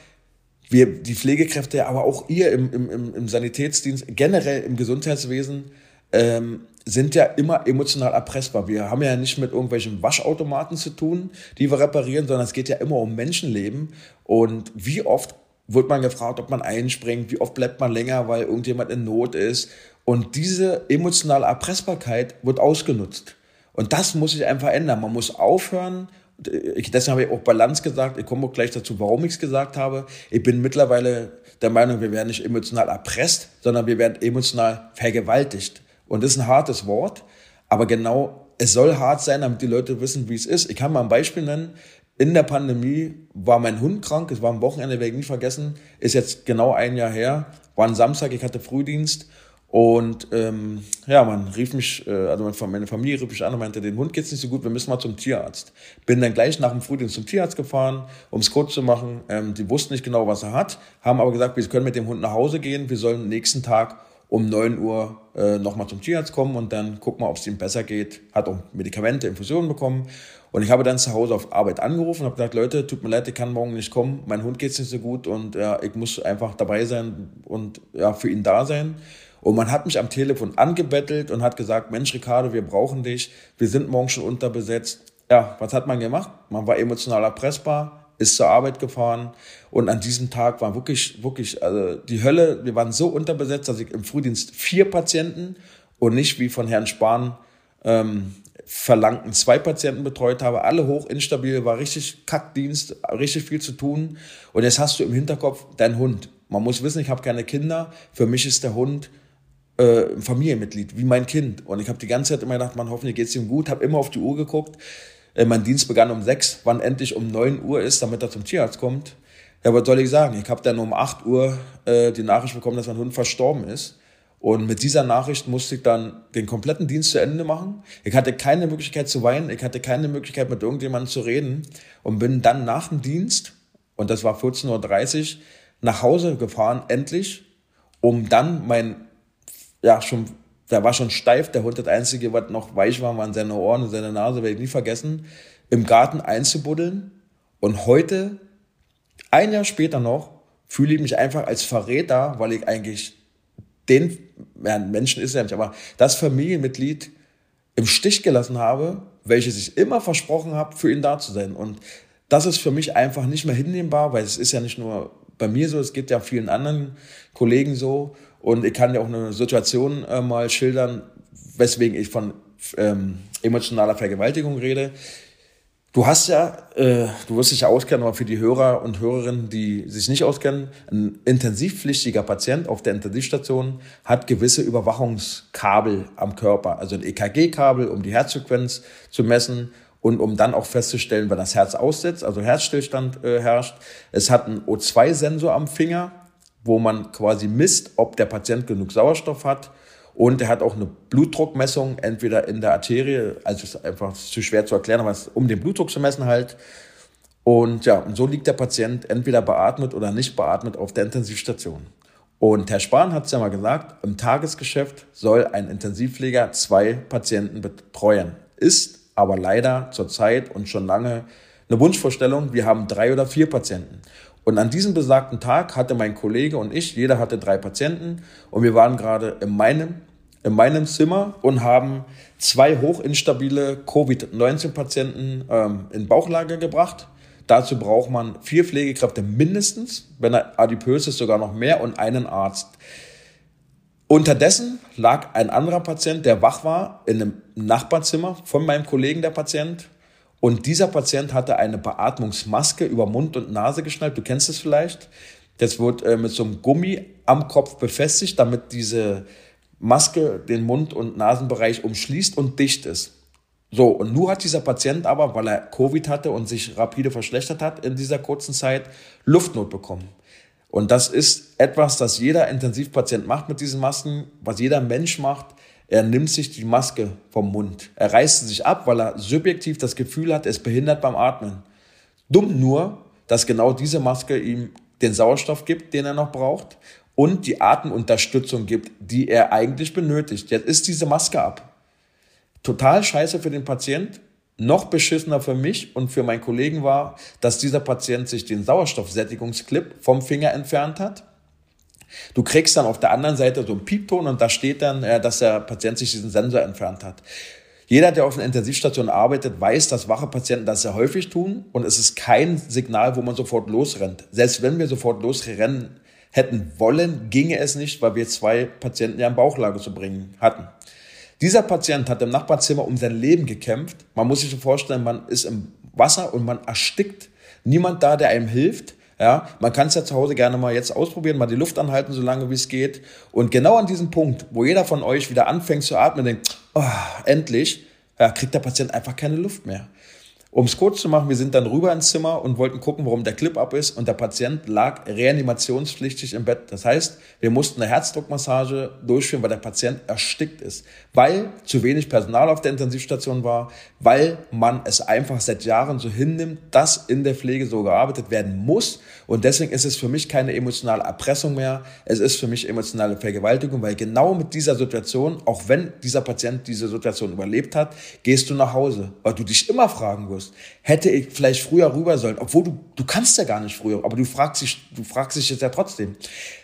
wir, die Pflegekräfte, aber auch ihr im, im, im Sanitätsdienst, generell im Gesundheitswesen, ähm, sind ja immer emotional erpressbar. Wir haben ja nicht mit irgendwelchen Waschautomaten zu tun, die wir reparieren, sondern es geht ja immer um Menschenleben. Und wie oft wird man gefragt, ob man einspringt, wie oft bleibt man länger, weil irgendjemand in Not ist. Und diese emotionale Erpressbarkeit wird ausgenutzt. Und das muss sich einfach ändern. Man muss aufhören, ich, deswegen habe ich auch Balance gesagt. Ich komme auch gleich dazu, warum ich es gesagt habe. Ich bin mittlerweile der Meinung, wir werden nicht emotional erpresst, sondern wir werden emotional vergewaltigt. Und das ist ein hartes Wort, aber genau, es soll hart sein, damit die Leute wissen, wie es ist. Ich kann mal ein Beispiel nennen. In der Pandemie war mein Hund krank, es war am Wochenende, werde ich nie vergessen, ist jetzt genau ein Jahr her, war ein Samstag, ich hatte Frühdienst und ähm, ja, man rief mich, äh, also meine Familie rief mich an und meinte, dem Hund geht's nicht so gut, wir müssen mal zum Tierarzt. Bin dann gleich nach dem Frühdienst zum Tierarzt gefahren, um es kurz zu machen. Ähm, die wussten nicht genau, was er hat, haben aber gesagt, wir können mit dem Hund nach Hause gehen, wir sollen nächsten Tag um neun Uhr äh, nochmal zum Tierarzt kommen und dann gucken wir, ob es ihm besser geht. Hat auch Medikamente, Infusionen bekommen. Und ich habe dann zu Hause auf Arbeit angerufen und habe gesagt, Leute, tut mir leid, ich kann morgen nicht kommen, mein Hund geht's nicht so gut und ja, ich muss einfach dabei sein und ja, für ihn da sein. Und man hat mich am Telefon angebettelt und hat gesagt, Mensch, Ricardo, wir brauchen dich, wir sind morgen schon unterbesetzt. Ja, was hat man gemacht? Man war emotional erpressbar, ist zur Arbeit gefahren und an diesem Tag war wirklich, wirklich, also die Hölle, wir waren so unterbesetzt, dass ich im Frühdienst vier Patienten und nicht wie von Herrn Spahn ähm, verlangten zwei Patienten betreut habe, alle hoch instabil, war richtig Kackdienst, richtig viel zu tun und jetzt hast du im Hinterkopf dein Hund. Man muss wissen, ich habe keine Kinder, für mich ist der Hund äh, Familienmitglied, wie mein Kind und ich habe die ganze Zeit immer gedacht, man hoffentlich geht's ihm gut, habe immer auf die Uhr geguckt, äh, mein Dienst begann um sechs, wann endlich um neun Uhr ist, damit er zum Tierarzt kommt. Ja, was soll ich sagen? Ich habe dann um acht Uhr äh, die Nachricht bekommen, dass mein Hund verstorben ist. Und mit dieser Nachricht musste ich dann den kompletten Dienst zu Ende machen. Ich hatte keine Möglichkeit zu weinen, ich hatte keine Möglichkeit mit irgendjemandem zu reden und bin dann nach dem Dienst, und das war 14.30 Uhr, nach Hause gefahren, endlich, um dann mein, ja, schon der war schon steif, der Hund, das Einzige, was noch weich war, waren seine Ohren und seine Nase, werde ich nie vergessen, im Garten einzubuddeln. Und heute, ein Jahr später noch, fühle ich mich einfach als Verräter, weil ich eigentlich den, ja, Menschen ist ja nicht, aber das Familienmitglied im Stich gelassen habe, welches ich immer versprochen habe, für ihn da zu sein. Und das ist für mich einfach nicht mehr hinnehmbar, weil es ist ja nicht nur bei mir so, es geht ja vielen anderen Kollegen so. Und ich kann ja auch eine Situation äh, mal schildern, weswegen ich von ähm, emotionaler Vergewaltigung rede. Du hast ja, äh, du wirst dich ja auskennen, aber für die Hörer und Hörerinnen, die sich nicht auskennen, ein intensivpflichtiger Patient auf der Intensivstation hat gewisse Überwachungskabel am Körper, also ein EKG-Kabel, um die Herzfrequenz zu messen und um dann auch festzustellen, wenn das Herz aussetzt, also Herzstillstand äh, herrscht. Es hat einen O2-Sensor am Finger, wo man quasi misst, ob der Patient genug Sauerstoff hat. Und er hat auch eine Blutdruckmessung, entweder in der Arterie, also ist einfach zu schwer zu erklären, aber es ist, um den Blutdruck zu messen halt. Und ja, und so liegt der Patient entweder beatmet oder nicht beatmet auf der Intensivstation. Und Herr Spahn hat es ja mal gesagt, im Tagesgeschäft soll ein Intensivpfleger zwei Patienten betreuen. Ist aber leider zurzeit und schon lange eine Wunschvorstellung. Wir haben drei oder vier Patienten. Und an diesem besagten Tag hatte mein Kollege und ich, jeder hatte drei Patienten und wir waren gerade in meinem, in meinem Zimmer und haben zwei hochinstabile Covid-19-Patienten ähm, in Bauchlage gebracht. Dazu braucht man vier Pflegekräfte mindestens, wenn er adipös ist, sogar noch mehr und einen Arzt. Unterdessen lag ein anderer Patient, der wach war, in einem Nachbarzimmer von meinem Kollegen, der Patient, und dieser Patient hatte eine Beatmungsmaske über Mund und Nase geschnallt. Du kennst es vielleicht. Das wird äh, mit so einem Gummi am Kopf befestigt, damit diese Maske den Mund- und Nasenbereich umschließt und dicht ist. So, und nur hat dieser Patient aber, weil er Covid hatte und sich rapide verschlechtert hat in dieser kurzen Zeit, Luftnot bekommen. Und das ist etwas, das jeder Intensivpatient macht mit diesen Masken, was jeder Mensch macht. Er nimmt sich die Maske vom Mund. Er reißt sie sich ab, weil er subjektiv das Gefühl hat, es behindert beim Atmen. Dumm nur, dass genau diese Maske ihm den Sauerstoff gibt, den er noch braucht und die Atemunterstützung gibt, die er eigentlich benötigt. Jetzt ist diese Maske ab. Total scheiße für den Patient. Noch beschissener für mich und für meinen Kollegen war, dass dieser Patient sich den Sauerstoffsättigungsclip vom Finger entfernt hat Du kriegst dann auf der anderen Seite so einen Piepton und da steht dann, äh, dass der Patient sich diesen Sensor entfernt hat. Jeder, der auf einer Intensivstation arbeitet, weiß, dass wache Patienten das sehr häufig tun und es ist kein Signal, wo man sofort losrennt. Selbst wenn wir sofort losrennen hätten wollen, ginge es nicht, weil wir zwei Patienten ja in Bauchlage zu bringen hatten. Dieser Patient hat im Nachbarzimmer um sein Leben gekämpft. Man muss sich so vorstellen, man ist im Wasser und man erstickt. Niemand da, der einem hilft. Ja, man kann es ja zu Hause gerne mal jetzt ausprobieren, mal die Luft anhalten, so lange wie es geht. Und genau an diesem Punkt, wo jeder von euch wieder anfängt zu atmen, denkt, oh, endlich, ja, kriegt der Patient einfach keine Luft mehr. Um es kurz zu machen, wir sind dann rüber ins Zimmer und wollten gucken, warum der Clip ab ist und der Patient lag reanimationspflichtig im Bett. Das heißt, wir mussten eine Herzdruckmassage durchführen, weil der Patient erstickt ist, weil zu wenig Personal auf der Intensivstation war, weil man es einfach seit Jahren so hinnimmt, dass in der Pflege so gearbeitet werden muss. Und deswegen ist es für mich keine emotionale Erpressung mehr, es ist für mich emotionale Vergewaltigung, weil genau mit dieser Situation, auch wenn dieser Patient diese Situation überlebt hat, gehst du nach Hause, weil du dich immer fragen wirst, wirst. Hätte ich vielleicht früher rüber sollen, obwohl du, du kannst ja gar nicht früher, aber du fragst dich, du fragst dich jetzt ja trotzdem.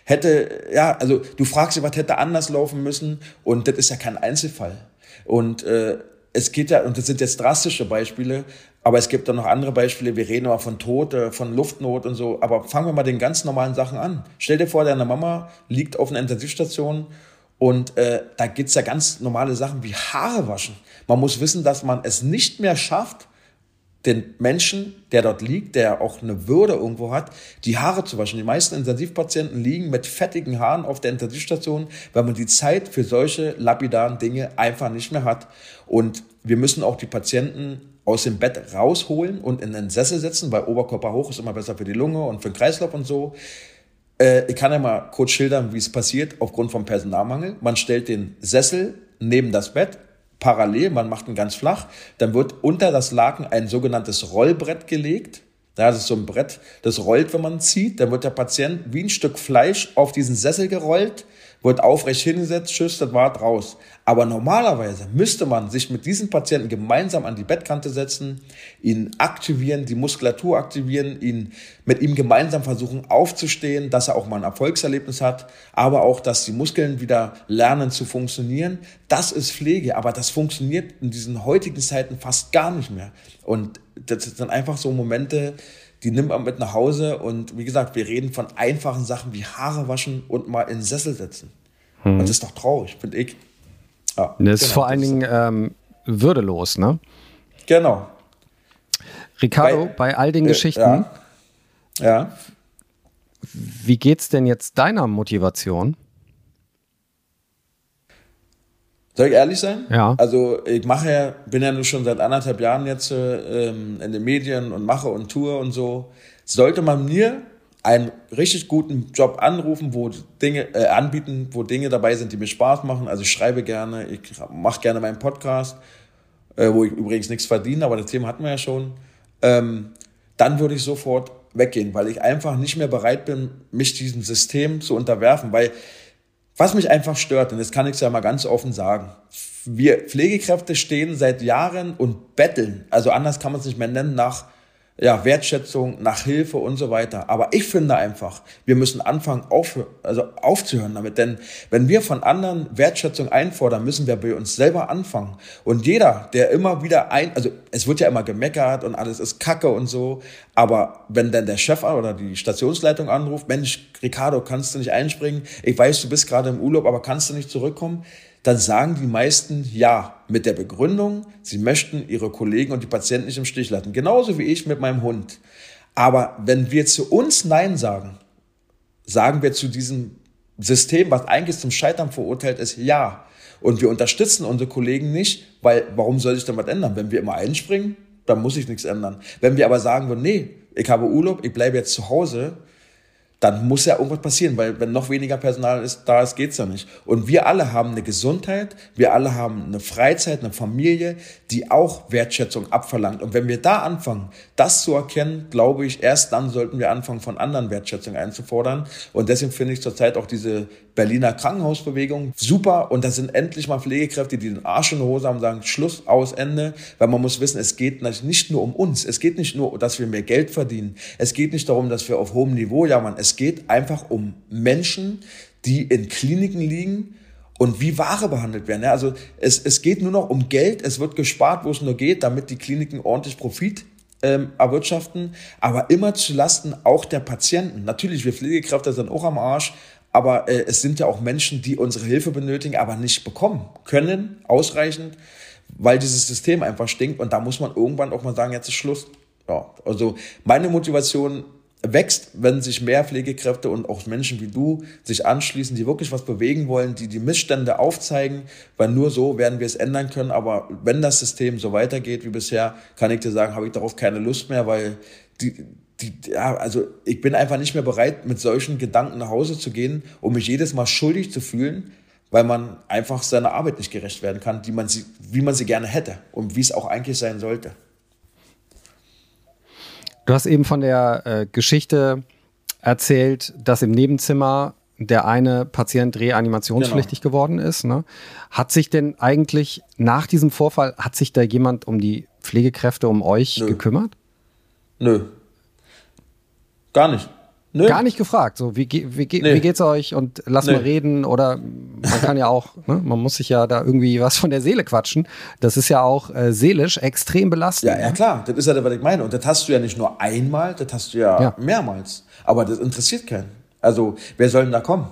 Hätte, ja, also du fragst dich, was hätte anders laufen müssen und das ist ja kein Einzelfall. Und äh, es geht ja, und das sind jetzt drastische Beispiele, aber es gibt auch noch andere Beispiele. Wir reden immer von Tod, äh, von Luftnot und so. Aber fangen wir mal den ganz normalen Sachen an. Stell dir vor, deine Mama liegt auf einer Intensivstation und äh, da gibt's ja ganz normale Sachen wie Haare waschen. Man muss wissen, dass man es nicht mehr schafft, den Menschen, der dort liegt, der auch eine Würde irgendwo hat, die Haare zu waschen. Die meisten Intensivpatienten liegen mit fettigen Haaren auf der Intensivstation, weil man die Zeit für solche lapidaren Dinge einfach nicht mehr hat. Und wir müssen auch die Patienten aus dem Bett rausholen und in den Sessel setzen, weil Oberkörper hoch ist immer besser für die Lunge und für den Kreislauf und so. Äh, ich kann ja mal kurz schildern, wie es passiert aufgrund vom Personalmangel. Man stellt den Sessel neben das Bett, parallel, man macht ihn ganz flach, dann wird unter das Laken ein sogenanntes Rollbrett gelegt. Das ist so ein Brett, das rollt, wenn man zieht. Dann wird der Patient wie ein Stück Fleisch auf diesen Sessel gerollt wird aufrecht hingesetzt, tschüss, das war raus. Aber normalerweise müsste man sich mit diesen Patienten gemeinsam an die Bettkante setzen, ihn aktivieren, die Muskulatur aktivieren, ihn mit ihm gemeinsam versuchen aufzustehen, dass er auch mal ein Erfolgserlebnis hat, aber auch, dass die Muskeln wieder lernen zu funktionieren. Das ist Pflege, aber das funktioniert in diesen heutigen Zeiten fast gar nicht mehr. Und das sind einfach so Momente, die nimmt man mit nach Hause und wie gesagt, wir reden von einfachen Sachen wie Haare waschen und mal in den Sessel setzen. Hm. Und das ist doch traurig, finde ich. Ja, das genau, ist vor allen Dingen ähm, würdelos, ne? Genau. Ricardo, bei, bei all den äh, Geschichten, ja. ja. Wie geht's denn jetzt deiner Motivation? Soll ich ehrlich sein? Ja. Also ich mache ja, bin ja nur schon seit anderthalb Jahren jetzt äh, ähm, in den Medien und mache und tue und so. Sollte man mir einen richtig guten Job anrufen, wo Dinge äh, anbieten, wo Dinge dabei sind, die mir Spaß machen. Also ich schreibe gerne, ich mache gerne meinen Podcast, äh, wo ich übrigens nichts verdiene, aber das Thema hatten wir ja schon. Ähm, dann würde ich sofort weggehen, weil ich einfach nicht mehr bereit bin, mich diesem System zu unterwerfen, weil was mich einfach stört, und das kann ich ja mal ganz offen sagen, wir Pflegekräfte stehen seit Jahren und betteln, also anders kann man es nicht mehr nennen, nach ja, Wertschätzung, nach Hilfe und so weiter. Aber ich finde einfach, wir müssen anfangen, auf, also aufzuhören damit. Denn wenn wir von anderen Wertschätzung einfordern, müssen wir bei uns selber anfangen. Und jeder, der immer wieder ein, also es wird ja immer gemeckert und alles ist Kacke und so. Aber wenn dann der Chef oder die Stationsleitung anruft, Mensch, Ricardo, kannst du nicht einspringen? Ich weiß, du bist gerade im Urlaub, aber kannst du nicht zurückkommen? Dann sagen die meisten ja mit der Begründung, sie möchten ihre Kollegen und die Patienten nicht im Stich lassen. Genauso wie ich mit meinem Hund. Aber wenn wir zu uns Nein sagen, sagen wir zu diesem System, was eigentlich zum Scheitern verurteilt ist, ja. Und wir unterstützen unsere Kollegen nicht, weil warum soll sich dann was ändern? Wenn wir immer einspringen, dann muss sich nichts ändern. Wenn wir aber sagen würden, nee, ich habe Urlaub, ich bleibe jetzt zu Hause, dann muss ja irgendwas passieren, weil wenn noch weniger Personal ist, da ist, geht's ja nicht. Und wir alle haben eine Gesundheit, wir alle haben eine Freizeit, eine Familie, die auch Wertschätzung abverlangt. Und wenn wir da anfangen, das zu erkennen, glaube ich, erst dann sollten wir anfangen, von anderen Wertschätzung einzufordern. Und deswegen finde ich zurzeit auch diese Berliner Krankenhausbewegung, super. Und das sind endlich mal Pflegekräfte, die den Arsch in der Hose haben, sagen Schluss, aus, Ende. Weil man muss wissen, es geht nicht nur um uns. Es geht nicht nur, dass wir mehr Geld verdienen. Es geht nicht darum, dass wir auf hohem Niveau jammern. Es geht einfach um Menschen, die in Kliniken liegen und wie Ware behandelt werden. Also es, es geht nur noch um Geld. Es wird gespart, wo es nur geht, damit die Kliniken ordentlich Profit ähm, erwirtschaften, aber immer zu Lasten auch der Patienten. Natürlich, wir Pflegekräfte sind auch am Arsch, aber äh, es sind ja auch Menschen, die unsere Hilfe benötigen, aber nicht bekommen können, ausreichend, weil dieses System einfach stinkt und da muss man irgendwann auch mal sagen, jetzt ist Schluss. Ja, also meine Motivation wächst, wenn sich mehr Pflegekräfte und auch Menschen wie du sich anschließen, die wirklich was bewegen wollen, die die Missstände aufzeigen, weil nur so werden wir es ändern können. Aber wenn das System so weitergeht wie bisher, kann ich dir sagen, habe ich darauf keine Lust mehr, weil die, die, ja, also ich bin einfach nicht mehr bereit, mit solchen Gedanken nach Hause zu gehen, um mich jedes Mal schuldig zu fühlen, weil man einfach seiner Arbeit nicht gerecht werden kann, die man sie, wie man sie gerne hätte und wie es auch eigentlich sein sollte. Du hast eben von der äh, Geschichte erzählt, dass im Nebenzimmer der eine Patient reanimationspflichtig genau. geworden ist. Ne? Hat sich denn eigentlich nach diesem Vorfall, hat sich da jemand um die Pflegekräfte, um euch Nö. gekümmert? Nö. Gar nicht. Nö. Gar nicht gefragt, so wie, wie, wie, nee. wie geht's euch und lass nee. mal reden oder man kann ja auch, ne, man muss sich ja da irgendwie was von der Seele quatschen. Das ist ja auch äh, seelisch extrem belastend. Ja, ja klar, das ist ja das, was ich meine. Und das hast du ja nicht nur einmal, das hast du ja, ja. mehrmals. Aber das interessiert keinen. Also wer soll denn da kommen?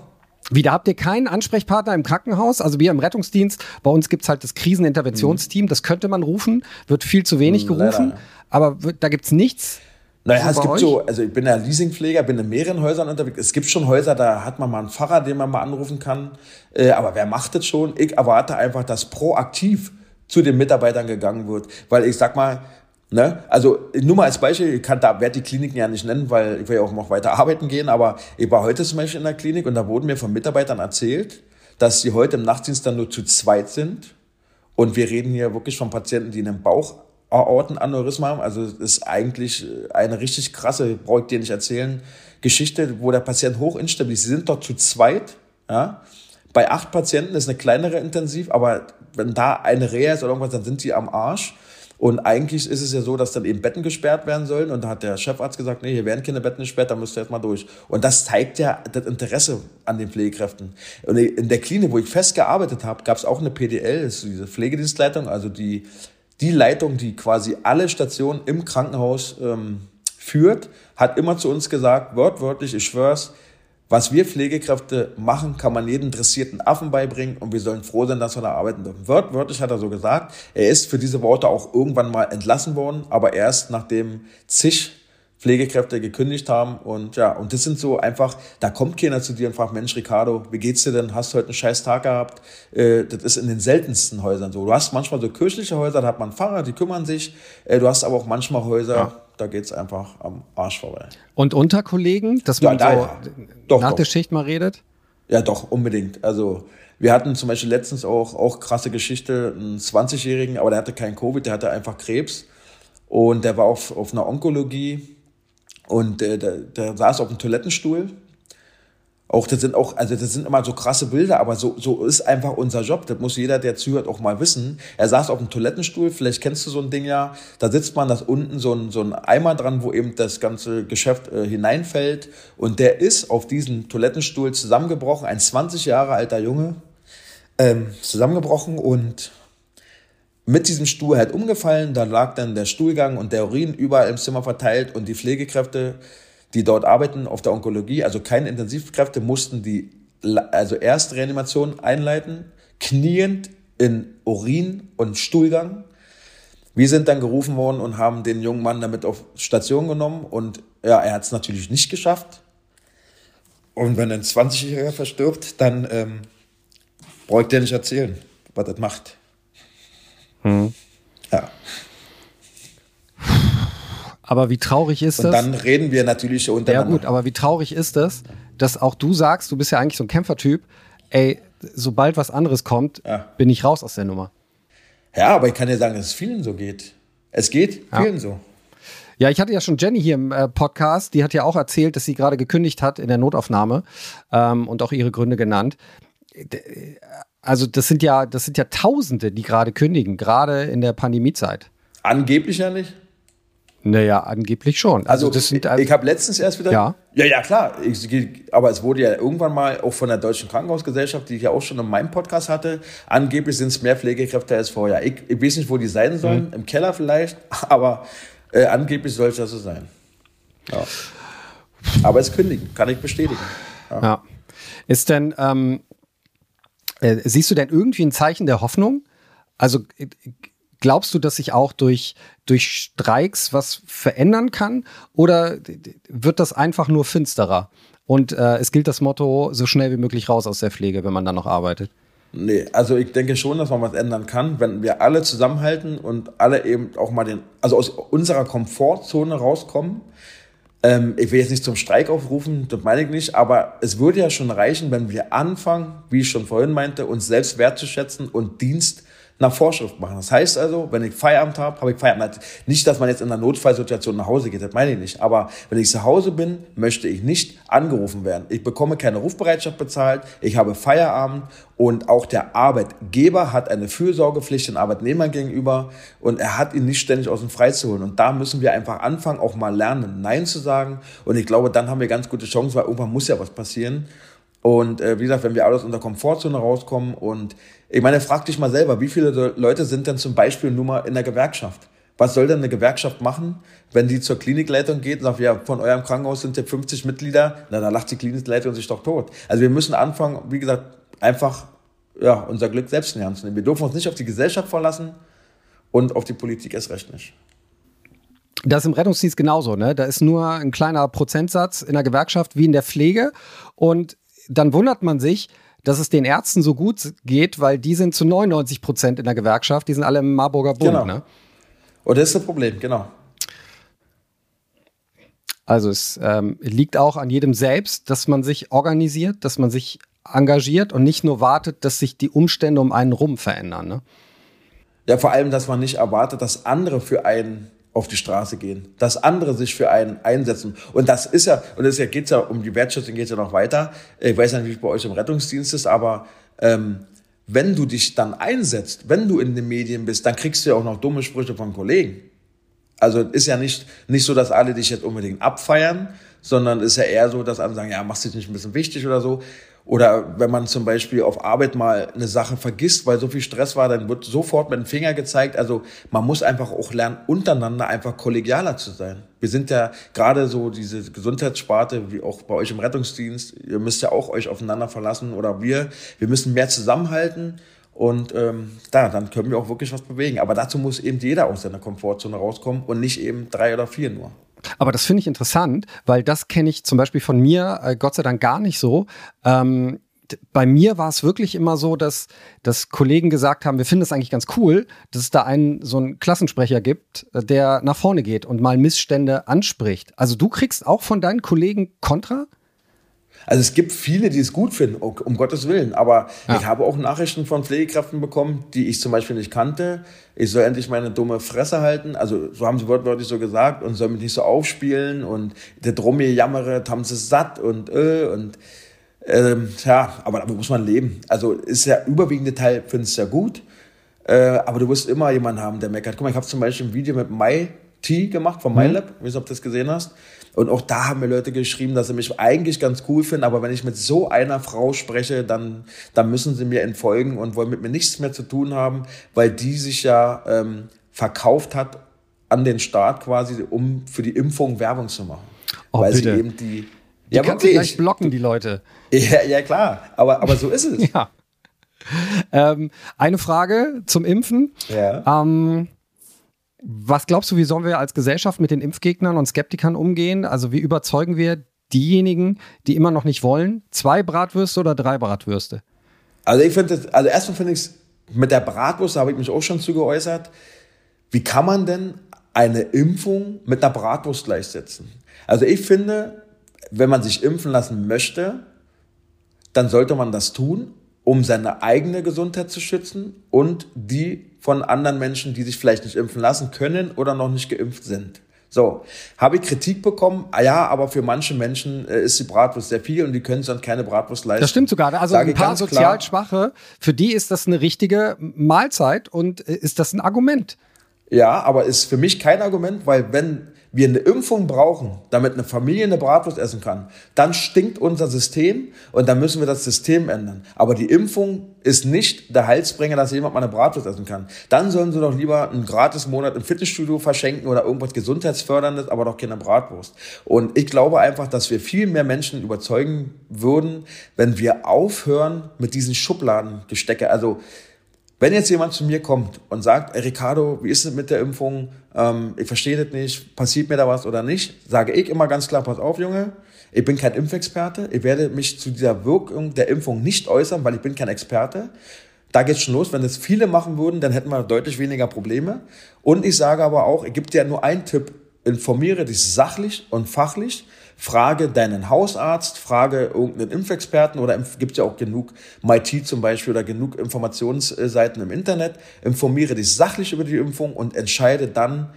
Wieder habt ihr keinen Ansprechpartner im Krankenhaus? Also wir im Rettungsdienst, bei uns gibt's halt das Kriseninterventionsteam, das könnte man rufen, wird viel zu wenig mhm, gerufen, leider. Aber da gibt's nichts. Naja, es gibt euch? so, also ich bin ja Leasingpfleger, bin in mehreren Häusern unterwegs. Es gibt schon Häuser, da hat man mal einen Pfarrer, den man mal anrufen kann. Äh, aber wer macht das schon? Ich erwarte einfach, dass proaktiv zu den Mitarbeitern gegangen wird. Weil ich sag mal, ne, also nur mal als Beispiel, ich kann da werde die Kliniken ja nicht nennen, weil ich will ja auch noch weiter arbeiten gehen, aber ich war heute zum Beispiel in der Klinik und da wurden mir von Mitarbeitern erzählt, dass sie heute im Nachtdienst dann nur zu zweit sind. Und wir reden hier wirklich von Patienten, die einen Bauch Aortenaneurysma haben. Also ist eigentlich eine richtig krasse, brauche ich dir nicht erzählen, Geschichte, wo der Patient hochinstabil ist. Sie sind dort zu zweit. Ja? Bei acht Patienten ist eine kleinere Intensiv, aber wenn da eine Reha ist oder irgendwas, dann sind sie am Arsch. Und eigentlich ist es ja so, dass dann eben Betten gesperrt werden sollen. Und da hat der Chefarzt gesagt, nee, hier werden keine Betten gesperrt, da müsst ihr jetzt mal durch. Und das zeigt ja das Interesse an den Pflegekräften. Und in der Klinik, wo ich fest gearbeitet habe, gab es auch eine PDL, das ist diese Pflegedienstleitung, also die die Leitung, die quasi alle Stationen im Krankenhaus ähm, führt, hat immer zu uns gesagt, wortwörtlich, ich schwör's, was wir Pflegekräfte machen, kann man jedem dressierten Affen beibringen und wir sollen froh sein, dass wir da arbeiten dürfen. Wörtwörtlich hat er so gesagt. Er ist für diese Worte auch irgendwann mal entlassen worden, aber erst nachdem zig Pflegekräfte gekündigt haben. Und ja, und das sind so einfach, da kommt keiner zu dir und fragt, Mensch, Ricardo, wie geht's dir denn? Hast du heute einen scheiß Tag gehabt? Äh, das ist in den seltensten Häusern so. Du hast manchmal so kirchliche Häuser, da hat man Pfarrer, die kümmern sich. Äh, du hast aber auch manchmal Häuser, ja. da geht's einfach am Arsch vorbei. Und unter Kollegen, dass man ja, so ja. Doch, nach doch. der Schicht mal redet? Ja, doch, unbedingt. Also, wir hatten zum Beispiel letztens auch, auch krasse Geschichte, einen 20-Jährigen, aber der hatte keinen Covid, der hatte einfach Krebs. Und der war auf, auf einer Onkologie und äh, der, der saß auf dem Toilettenstuhl. Auch das sind auch, also das sind immer so krasse Bilder, aber so, so ist einfach unser Job. Das muss jeder, der zuhört, auch mal wissen. Er saß auf dem Toilettenstuhl, vielleicht kennst du so ein Ding ja. Da sitzt man, da ist unten so ein, so ein Eimer dran, wo eben das ganze Geschäft äh, hineinfällt. Und der ist auf diesen Toilettenstuhl zusammengebrochen, ein 20 Jahre alter Junge, ähm, zusammengebrochen und mit diesem Stuhl halt umgefallen. Da lag dann der Stuhlgang und der Urin überall im Zimmer verteilt und die Pflegekräfte, die dort arbeiten auf der Onkologie, also keine Intensivkräfte, mussten die also Erstreanimation einleiten, kniend in Urin und Stuhlgang. Wir sind dann gerufen worden und haben den jungen Mann damit auf Station genommen und ja, er hat es natürlich nicht geschafft. Und wenn ein 20-Jähriger verstirbt, dann ähm, braucht er nicht erzählen, was das macht. Hm. Ja. Aber wie traurig ist Und das? dann reden wir natürlich untereinander. Ja gut, aber wie traurig ist das, dass auch du sagst, du bist ja eigentlich so ein Kämpfertyp, ey, sobald was anderes kommt, ja. bin ich raus aus der Nummer. Ja, aber ich kann dir sagen, dass es vielen so geht. Es geht vielen ja. so. Ja, ich hatte ja schon Jenny hier im äh, Podcast, die hat ja auch erzählt, dass sie gerade gekündigt hat in der Notaufnahme ähm, und auch ihre Gründe genannt. Also das sind ja, das sind ja Tausende, die gerade kündigen, gerade in der Pandemiezeit. Angeblich ja nicht. Naja, angeblich schon. Also, also das sind, also, ich habe letztens erst wieder. Ja. Ja, ja, klar. Ich, aber es wurde ja irgendwann mal auch von der Deutschen Krankenhausgesellschaft, die ich ja auch schon in meinem Podcast hatte, angeblich sind es mehr Pflegekräfte als vorher. Ich, ich weiß nicht, wo die sein sollen, mhm. im Keller vielleicht, (laughs) aber äh, angeblich soll es das so sein. Ja. Aber es kündigen, kann ich bestätigen. Ja. ja. Ist denn, ähm, äh, siehst du denn irgendwie ein Zeichen der Hoffnung? Also äh, Glaubst du, dass sich auch durch, durch Streiks was verändern kann? Oder wird das einfach nur finsterer? Und äh, es gilt das Motto, so schnell wie möglich raus aus der Pflege, wenn man dann noch arbeitet. Nee, also ich denke schon, dass man was ändern kann, wenn wir alle zusammenhalten und alle eben auch mal den, also aus unserer Komfortzone rauskommen. Ähm, ich will jetzt nicht zum Streik aufrufen, das meine ich nicht, aber es würde ja schon reichen, wenn wir anfangen, wie ich schon vorhin meinte, uns selbst wertzuschätzen und Dienst nach Vorschrift machen. Das heißt also, wenn ich Feierabend habe, habe ich Feierabend. Nicht, dass man jetzt in einer Notfallsituation nach Hause geht, das meine ich nicht. Aber wenn ich zu Hause bin, möchte ich nicht angerufen werden. Ich bekomme keine Rufbereitschaft bezahlt, ich habe Feierabend und auch der Arbeitgeber hat eine Fürsorgepflicht den Arbeitnehmern gegenüber und er hat ihn nicht ständig aus dem Frei zu holen. Und da müssen wir einfach anfangen, auch mal lernen, Nein zu sagen. Und ich glaube, dann haben wir ganz gute Chancen, weil irgendwann muss ja was passieren. Und äh, wie gesagt, wenn wir alles unter Komfortzone rauskommen und ich meine, frag dich mal selber, wie viele Leute sind denn zum Beispiel nur mal in der Gewerkschaft? Was soll denn eine Gewerkschaft machen, wenn die zur Klinikleitung geht und sagt, ja, von eurem Krankenhaus sind ja 50 Mitglieder, na, da lacht die Klinikleitung sich doch tot. Also wir müssen anfangen, wie gesagt, einfach ja, unser Glück selbst in die Hand zu nehmen. Wir dürfen uns nicht auf die Gesellschaft verlassen und auf die Politik erst recht nicht. Das ist im Rettungsdienst genauso, ne? Da ist nur ein kleiner Prozentsatz in der Gewerkschaft wie in der Pflege. Und dann wundert man sich, dass es den Ärzten so gut geht, weil die sind zu 99 Prozent in der Gewerkschaft, die sind alle im Marburger Bund. Genau. Ne? Und das ist das Problem, genau. Also es ähm, liegt auch an jedem selbst, dass man sich organisiert, dass man sich engagiert und nicht nur wartet, dass sich die Umstände um einen rum verändern. Ne? Ja, vor allem, dass man nicht erwartet, dass andere für einen auf die Straße gehen, dass andere sich für einen einsetzen. Und das ist ja, und es geht ja um die Wertschätzung, geht ja noch weiter. Ich weiß nicht, wie es bei euch im Rettungsdienst ist, aber ähm, wenn du dich dann einsetzt, wenn du in den Medien bist, dann kriegst du ja auch noch dumme Sprüche von Kollegen. Also ist ja nicht, nicht so, dass alle dich jetzt unbedingt abfeiern, sondern ist ja eher so, dass andere sagen, ja, machst dich nicht ein bisschen wichtig oder so. Oder wenn man zum Beispiel auf Arbeit mal eine Sache vergisst, weil so viel Stress war, dann wird sofort mit dem Finger gezeigt. Also man muss einfach auch lernen, untereinander einfach kollegialer zu sein. Wir sind ja gerade so diese Gesundheitssparte, wie auch bei euch im Rettungsdienst, ihr müsst ja auch euch aufeinander verlassen oder wir. Wir müssen mehr zusammenhalten und ähm, da, dann können wir auch wirklich was bewegen. Aber dazu muss eben jeder aus seiner Komfortzone rauskommen und nicht eben drei oder vier nur. Aber das finde ich interessant, weil das kenne ich zum Beispiel von mir, äh, Gott sei Dank gar nicht so. Ähm, bei mir war es wirklich immer so, dass, dass Kollegen gesagt haben, wir finden es eigentlich ganz cool, dass es da einen so einen Klassensprecher gibt, äh, der nach vorne geht und mal Missstände anspricht. Also du kriegst auch von deinen Kollegen Kontra? Also es gibt viele, die es gut finden, um Gottes Willen. Aber ja. ich habe auch Nachrichten von Pflegekräften bekommen, die ich zum Beispiel nicht kannte. Ich soll endlich meine dumme Fresse halten. Also so haben sie wortwörtlich so gesagt und soll mich nicht so aufspielen und der drum mir jammere, haben sie satt und äh, und ähm, ja, aber damit muss man leben. Also ist ja überwiegende Teil finde es ja gut. Äh, aber du wirst immer jemanden haben, der meckert. Guck mal, ich habe zum Beispiel ein Video mit Mai T gemacht von MyLab. Mhm. Ich weiß nicht, ob du das gesehen hast. Und auch da haben mir Leute geschrieben, dass sie mich eigentlich ganz cool finden, aber wenn ich mit so einer Frau spreche, dann, dann müssen sie mir entfolgen und wollen mit mir nichts mehr zu tun haben, weil die sich ja ähm, verkauft hat an den Staat quasi, um für die Impfung Werbung zu machen. Oh, weil bitte. sie eben die. Die ja, kannst du gleich blocken, die Leute. (laughs) Ja, ja klar. Aber, aber so ist es. (laughs) ja. Ähm, eine Frage zum Impfen. Ja. Ähm, was glaubst du, wie sollen wir als Gesellschaft mit den Impfgegnern und Skeptikern umgehen? Also wie überzeugen wir diejenigen, die immer noch nicht wollen? Zwei Bratwürste oder drei Bratwürste? Also ich finde, also erstmal finde ich es mit der Bratwurst, da habe ich mich auch schon zu geäußert. Wie kann man denn eine Impfung mit einer Bratwurst gleichsetzen? Also ich finde, wenn man sich impfen lassen möchte, dann sollte man das tun, um seine eigene Gesundheit zu schützen und die von anderen Menschen, die sich vielleicht nicht impfen lassen können oder noch nicht geimpft sind. So, habe ich Kritik bekommen? Ah ja, aber für manche Menschen äh, ist die Bratwurst sehr viel und die können sonst keine Bratwurst leisten. Das stimmt sogar. Also Sage ein paar sozial Schwache, für die ist das eine richtige Mahlzeit und äh, ist das ein Argument. Ja, aber ist für mich kein Argument, weil wenn wir eine Impfung brauchen, damit eine Familie eine Bratwurst essen kann, dann stinkt unser System und dann müssen wir das System ändern. Aber die Impfung ist nicht der Heilsbringer, dass jemand mal eine Bratwurst essen kann. Dann sollen sie doch lieber einen gratis Monat im Fitnessstudio verschenken oder irgendwas Gesundheitsförderndes, aber doch keine Bratwurst. Und ich glaube einfach, dass wir viel mehr Menschen überzeugen würden, wenn wir aufhören mit diesen Schubladengestecke. Also wenn jetzt jemand zu mir kommt und sagt, Ricardo, wie ist es mit der Impfung? Ähm, ich verstehe das nicht, passiert mir da was oder nicht, sage ich immer ganz klar, pass auf, Junge, ich bin kein Impfexperte, ich werde mich zu dieser Wirkung der Impfung nicht äußern, weil ich bin kein Experte. Da geht's schon los. Wenn das viele machen würden, dann hätten wir deutlich weniger Probleme. Und ich sage aber auch, ich gebe dir nur einen Tipp, informiere dich sachlich und fachlich Frage deinen Hausarzt, frage irgendeinen Impfexperten oder gibt ja auch genug MIT zum Beispiel oder genug Informationsseiten im Internet. Informiere dich sachlich über die Impfung und entscheide dann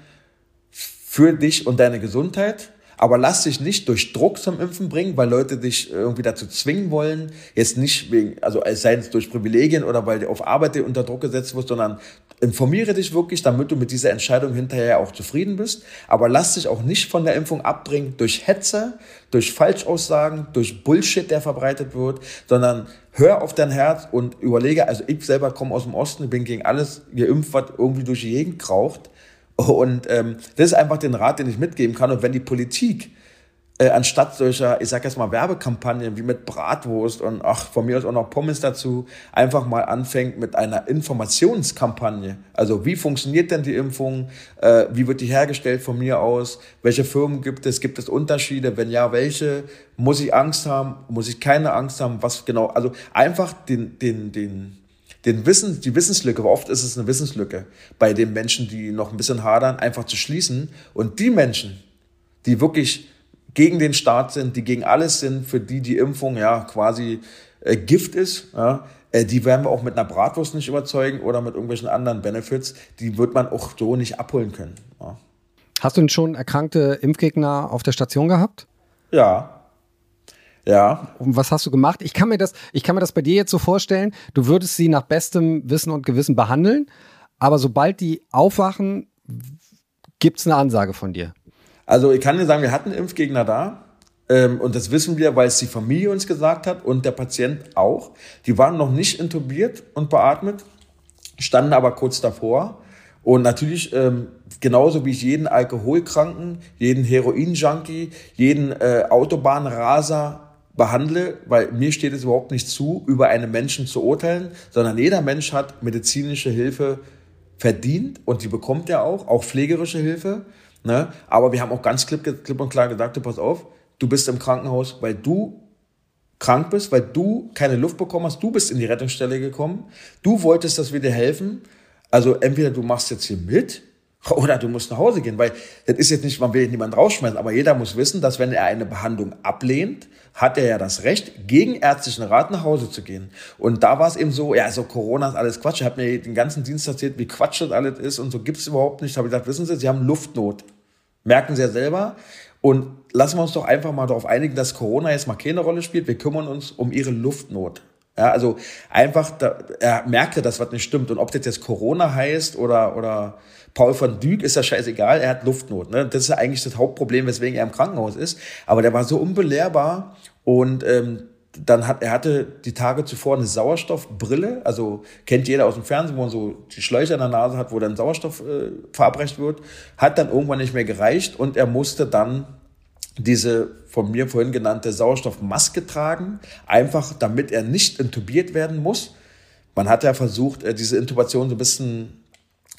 für dich und deine Gesundheit. Aber lass dich nicht durch Druck zum Impfen bringen, weil Leute dich irgendwie dazu zwingen wollen. Jetzt nicht wegen, also sei es durch Privilegien oder weil du auf Arbeit unter Druck gesetzt wirst, sondern informiere dich wirklich, damit du mit dieser Entscheidung hinterher auch zufrieden bist. Aber lass dich auch nicht von der Impfung abbringen durch Hetze, durch Falschaussagen, durch Bullshit, der verbreitet wird, sondern hör auf dein Herz und überlege, also ich selber komme aus dem Osten, bin gegen alles geimpft, was irgendwie durch die Gegend kraucht. Und ähm, das ist einfach den Rat, den ich mitgeben kann. Und wenn die Politik äh, anstatt solcher, ich sag jetzt mal, Werbekampagnen wie mit Bratwurst und ach, von mir aus auch noch Pommes dazu, einfach mal anfängt mit einer Informationskampagne. Also wie funktioniert denn die Impfung? Äh, wie wird die hergestellt von mir aus? Welche Firmen gibt es? Gibt es Unterschiede? Wenn ja, welche? Muss ich Angst haben? Muss ich keine Angst haben? Was genau? Also einfach den, den, den, den Wissen, die Wissenslücke, aber oft ist es eine Wissenslücke bei den Menschen, die noch ein bisschen hadern, einfach zu schließen. Und die Menschen, die wirklich gegen den Staat sind, die gegen alles sind, für die die Impfung ja quasi äh, Gift ist, ja, äh, die werden wir auch mit einer Bratwurst nicht überzeugen oder mit irgendwelchen anderen Benefits. Die wird man auch so nicht abholen können. Ja. Hast du denn schon erkrankte Impfgegner auf der Station gehabt? Ja. Ja. Und was hast du gemacht? Ich kann mir das, ich kann mir das bei dir jetzt so vorstellen, du würdest sie nach bestem Wissen und Gewissen behandeln, aber sobald die aufwachen, gibt es eine Ansage von dir. Also ich kann dir sagen, wir hatten Impfgegner da. Ähm, und das wissen wir, weil es die Familie uns gesagt hat und der Patient auch. Die waren noch nicht intubiert und beatmet, standen aber kurz davor. Und natürlich, ähm, genauso wie ich jeden Alkoholkranken, jeden Heroin-Junkie, jeden äh, Autobahnraser behandle, weil mir steht es überhaupt nicht zu, über einen Menschen zu urteilen, sondern jeder Mensch hat medizinische Hilfe verdient und die bekommt er auch, auch pflegerische Hilfe. Ne? Aber wir haben auch ganz klipp, klipp und klar gesagt, pass auf, du bist im Krankenhaus, weil du krank bist, weil du keine Luft bekommen hast, du bist in die Rettungsstelle gekommen, du wolltest, dass wir dir helfen. Also entweder du machst jetzt hier mit (laughs) oder du musst nach Hause gehen, weil das ist jetzt nicht, man will niemand rausschmeißen, aber jeder muss wissen, dass wenn er eine Behandlung ablehnt, hat er ja das Recht, gegen ärztlichen Rat nach Hause zu gehen. Und da war es eben so, ja, so Corona ist alles Quatsch. Er hat mir den ganzen Dienst erzählt, wie Quatsch das alles ist und so gibt es überhaupt nicht. Da habe ich gesagt, wissen Sie, Sie haben Luftnot. Merken Sie ja selber. Und lassen wir uns doch einfach mal darauf einigen, dass Corona jetzt mal keine Rolle spielt. Wir kümmern uns um Ihre Luftnot. Ja, also einfach, da, er merkte, dass was nicht stimmt. Und ob das jetzt Corona heißt oder, oder Paul von Dyk, ist ja scheißegal, er hat Luftnot. Ne? Das ist ja eigentlich das Hauptproblem, weswegen er im Krankenhaus ist. Aber der war so unbelehrbar und ähm, dann hat er hatte die Tage zuvor eine Sauerstoffbrille, also kennt jeder aus dem Fernsehen, wo man so die Schläuche in der Nase hat, wo dann Sauerstoff äh, verabreicht wird, hat dann irgendwann nicht mehr gereicht und er musste dann diese von mir vorhin genannte Sauerstoffmaske tragen, einfach damit er nicht intubiert werden muss. Man hat ja versucht, äh, diese Intubation so ein bisschen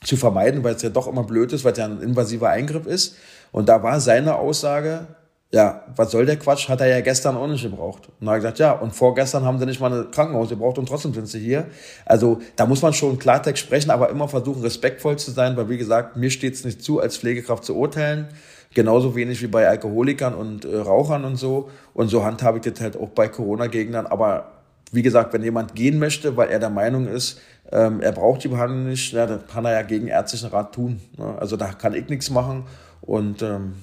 zu vermeiden, weil es ja doch immer blöd ist, weil es ja ein invasiver Eingriff ist. Und da war seine Aussage, ja, was soll der Quatsch? Hat er ja gestern auch nicht gebraucht. Und dann hat er gesagt, ja, und vorgestern haben sie nicht mal ein Krankenhaus gebraucht und trotzdem sind sie hier. Also da muss man schon Klartext sprechen, aber immer versuchen, respektvoll zu sein, weil wie gesagt, mir steht es nicht zu, als Pflegekraft zu urteilen. Genauso wenig wie bei Alkoholikern und äh, Rauchern und so. Und so handhabe ich das halt auch bei Corona-Gegnern. Aber wie gesagt, wenn jemand gehen möchte, weil er der Meinung ist, ähm, er braucht die Behandlung nicht, ja, dann kann er ja gegen ärztlichen Rat tun. Ne? Also da kann ich nichts machen. und ähm,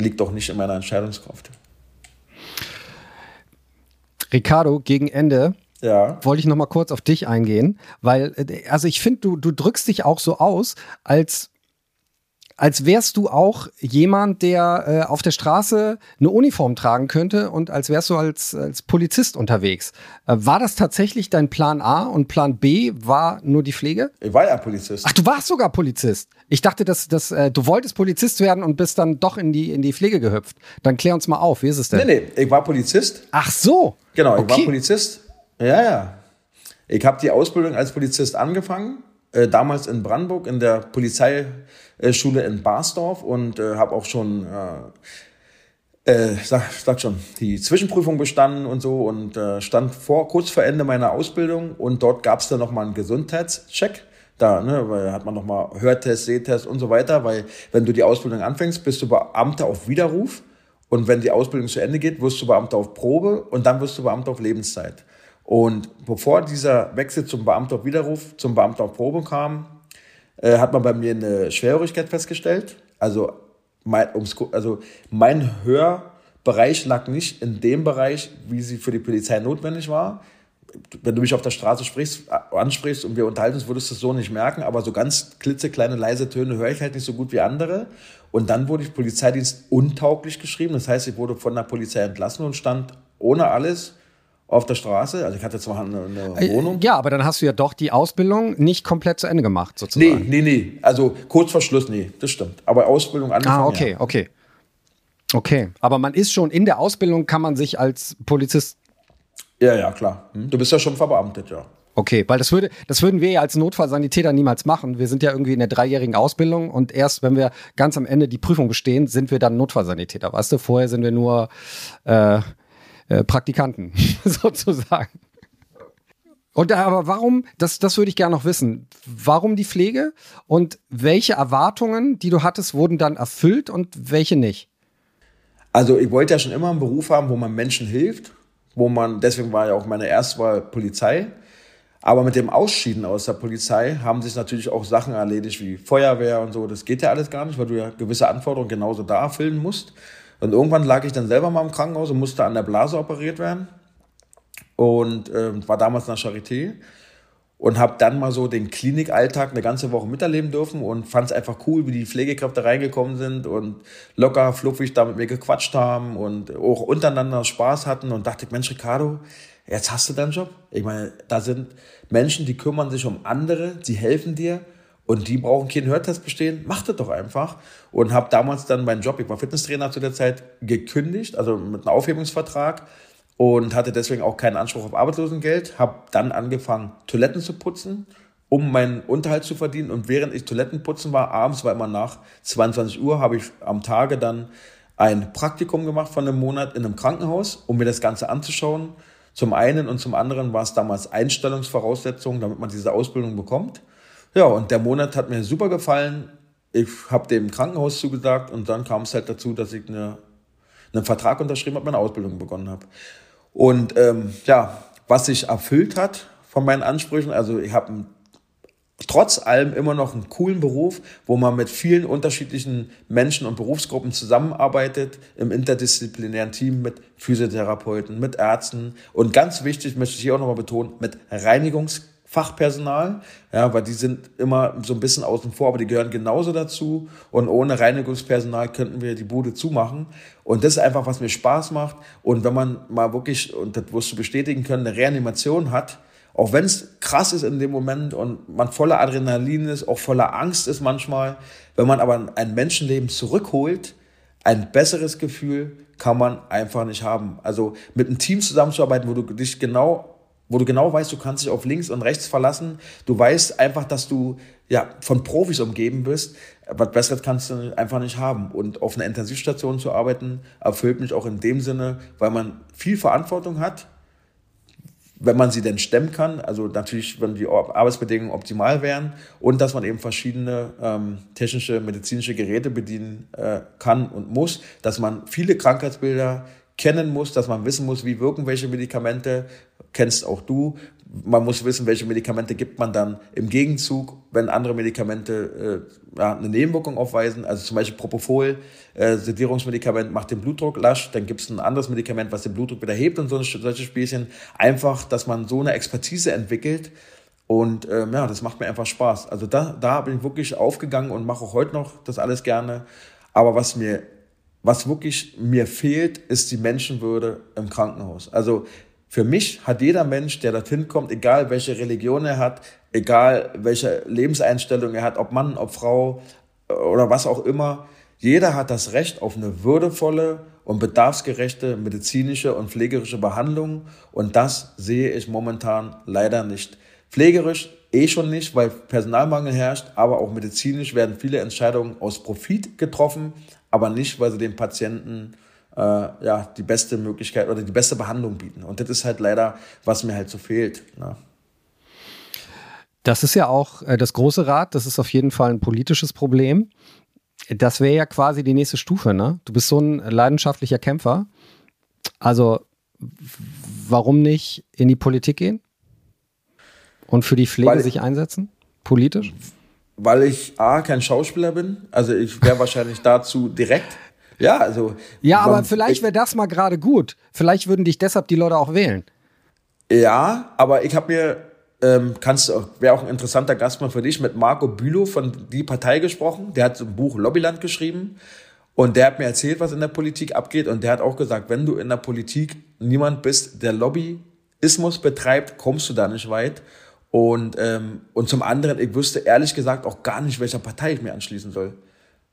liegt auch nicht in meiner Entscheidungskraft. Ricardo, gegen Ende ja. wollte ich noch mal kurz auf dich eingehen, weil äh, also ich finde, du du drückst dich auch so aus, als als wärst du auch jemand, der äh, auf der Straße eine Uniform tragen könnte und als wärst du als, als Polizist unterwegs. Äh, war das tatsächlich dein Plan A und Plan B war nur die Pflege? Ich war ja Polizist. Ach, du warst sogar Polizist. Ich dachte, dass, dass äh, du wolltest Polizist werden und bist dann doch in die, in die Pflege gehüpft. Dann klär uns mal auf, wie ist es denn? Nee, nee, ich war Polizist. Ach so. Genau, ich Okay. war Polizist. Ja, ja. Ich habe die Ausbildung als Polizist angefangen, äh, damals in Brandenburg in der Polizeischule in Barsdorf und äh, habe auch schon, äh, äh, sag, sag schon, die Zwischenprüfung bestanden und so und äh, stand vor kurz vor Ende meiner Ausbildung und dort gab es dann nochmal einen Gesundheitscheck. Da, ne, weil hat man nochmal Hörtest, Sehtest und so weiter, weil wenn du die Ausbildung anfängst, bist du Beamter auf Widerruf und wenn die Ausbildung zu Ende geht, wirst du Beamter auf Probe und dann wirst du Beamter auf Lebenszeit. Und bevor dieser Wechsel zum Beamter auf Widerruf, zum Beamter auf Probe kam, äh, hat man bei mir eine Schwerhörigkeit festgestellt. Also mein, also mein Hörbereich lag nicht in dem Bereich, wie sie für die Polizei notwendig war. Wenn du mich auf der Straße sprichst, äh, ansprichst und wir unterhalten uns, würdest du es so nicht merken, aber so ganz klitzekleine, leise Töne höre ich halt nicht so gut wie andere. Und dann wurde ich Polizeidienst untauglich geschrieben. Das heißt, ich wurde von der Polizei entlassen und stand ohne alles auf der Straße. Also ich hatte zwar eine, eine Wohnung. Ja, aber dann hast du ja doch die Ausbildung nicht komplett zu Ende gemacht, sozusagen. Nee, nee, nee. Also kurz vor Schluss, nee, das stimmt. Aber Ausbildung angefangen. Ah, okay, Ja. okay. Okay, aber man ist schon in der Ausbildung, kann man sich als Polizist ja, ja, klar. Hm? Du bist ja schon verbeamtet, ja. Okay, weil das würde, das würden wir ja als Notfallsanitäter niemals machen. Wir sind ja irgendwie in der dreijährigen Ausbildung und erst wenn wir ganz am Ende die Prüfung bestehen, sind wir dann Notfallsanitäter. Weißt du, vorher sind wir nur äh, äh, Praktikanten (laughs) sozusagen. Und aber warum, das, das würde ich gerne noch wissen, warum die Pflege und welche Erwartungen, die du hattest, wurden dann erfüllt und welche nicht? Also ich wollte ja schon immer einen Beruf haben, wo man Menschen hilft, wo man, deswegen war ja auch meine Erstwahl Polizei. Aber mit dem Ausschieden aus der Polizei haben sich natürlich auch Sachen erledigt wie Feuerwehr und so. Das geht ja alles gar nicht, weil du ja gewisse Anforderungen genauso da erfüllen musst. Und irgendwann lag ich dann selber mal im Krankenhaus und musste an der Blase operiert werden. Und ähm, war damals in der Charité und habe dann mal so den Klinikalltag eine ganze Woche miterleben dürfen und fand es einfach cool, wie die Pflegekräfte reingekommen sind und locker, fluffig da mit mir gequatscht haben und auch untereinander Spaß hatten und dachte, Mensch, Ricardo, jetzt hast du deinen Job. Ich meine, da sind Menschen, die kümmern sich um andere, sie helfen dir und die brauchen keinen Hörtest bestehen. Mach das doch einfach. Und habe damals dann meinen Job, ich war Fitnesstrainer zu der Zeit, gekündigt, also mit einem Aufhebungsvertrag und hatte deswegen auch keinen Anspruch auf Arbeitslosengeld. Habe dann angefangen, Toiletten zu putzen, um meinen Unterhalt zu verdienen. Und während ich Toilettenputzen war, abends war immer nach 22 Uhr, habe ich am Tage dann ein Praktikum gemacht von einem Monat in einem Krankenhaus, um mir das Ganze anzuschauen. Zum einen und zum anderen war es damals Einstellungsvoraussetzung, damit man diese Ausbildung bekommt. Ja, und der Monat hat mir super gefallen. Ich habe dem Krankenhaus zugesagt und dann kam es halt dazu, dass ich eine, einen Vertrag unterschrieben habe, meine Ausbildung begonnen habe. Und ähm, ja, was sich erfüllt hat von meinen Ansprüchen, also ich habe trotz allem immer noch einen coolen Beruf, wo man mit vielen unterschiedlichen Menschen und Berufsgruppen zusammenarbeitet, im interdisziplinären Team mit Physiotherapeuten, mit Ärzten und ganz wichtig, möchte ich hier auch nochmal betonen, mit Reinigungsfachpersonal, ja, weil die sind immer so ein bisschen außen vor, aber die gehören genauso dazu. Und ohne Reinigungspersonal könnten wir die Bude zumachen. Und das ist einfach, was mir Spaß macht. Und wenn man mal wirklich, und das wirst du bestätigen können, eine Reanimation hat, auch wenn es krass ist in dem Moment und man voller Adrenalin ist, auch voller Angst ist manchmal, wenn man aber ein Menschenleben zurückholt, ein besseres Gefühl kann man einfach nicht haben. Also mit einem Team zusammenzuarbeiten, wo du dich genau, wo du genau weißt, du kannst dich auf links und rechts verlassen. Du weißt einfach, dass du ja von Profis umgeben bist. Was Besseres kannst du einfach nicht haben. Und auf einer Intensivstation zu arbeiten, erfüllt mich auch in dem Sinne, weil man viel Verantwortung hat, wenn man sie denn stemmen kann, also natürlich, wenn die Arbeitsbedingungen optimal wären und dass man eben verschiedene ähm, technische, medizinische Geräte bedienen äh, kann und muss, dass man viele Krankheitsbilder kennen muss, dass man wissen muss, wie wirken welche Medikamente, kennst auch du. Man muss wissen, welche Medikamente gibt man dann im Gegenzug, wenn andere Medikamente äh, ja, eine Nebenwirkung aufweisen. Also zum Beispiel Propofol, äh, Sedierungsmedikament macht den Blutdruck lasch, dann gibt es ein anderes Medikament, was den Blutdruck wieder hebt und so solche Spielchen. Einfach, dass man so eine Expertise entwickelt. Und ähm, ja, das macht mir einfach Spaß. Also da, da bin ich wirklich aufgegangen und mache auch heute noch das alles gerne. Aber was mir, was wirklich mir fehlt, ist die Menschenwürde im Krankenhaus. Also für mich hat jeder Mensch, der dorthin kommt, egal welche Religion er hat, egal welche Lebenseinstellung er hat, ob Mann, ob Frau äh, oder was auch immer, jeder hat das Recht auf eine würdevolle und bedarfsgerechte medizinische und pflegerische Behandlung. Und das sehe ich momentan leider nicht. Pflegerisch eh schon nicht, weil Personalmangel herrscht, aber auch medizinisch werden viele Entscheidungen aus Profit getroffen, aber nicht, weil sie den Patienten äh, ja, die beste Möglichkeit oder die beste Behandlung bieten. Und das ist halt leider, was mir halt so fehlt. Ne? Das ist ja auch äh, das große Rad, das ist auf jeden Fall ein politisches Problem. Das wäre ja quasi die nächste Stufe, ne? Du bist so ein leidenschaftlicher Kämpfer. Also, warum nicht in die Politik gehen? Und für die Pflege weil, sich einsetzen? Politisch? Weil ich A, kein Schauspieler bin. Also ich wäre wahrscheinlich (laughs) dazu direkt. Ja, also. Ja, aber vielleicht wäre das mal gerade gut. Vielleicht würden dich deshalb die Leute auch wählen. Ja, aber ich habe mir, ähm, kannst wäre auch ein interessanter Gast mal für dich, mit Marco Bülow von Die Partei gesprochen. Der hat so ein Buch Lobbyland geschrieben. Und der hat mir erzählt, was in der Politik abgeht. Und der hat auch gesagt, wenn du in der Politik niemand bist, der Lobbyismus betreibt, kommst du da nicht weit. Und, ähm, und zum anderen, ich wüsste ehrlich gesagt auch gar nicht, welcher Partei ich mir anschließen soll.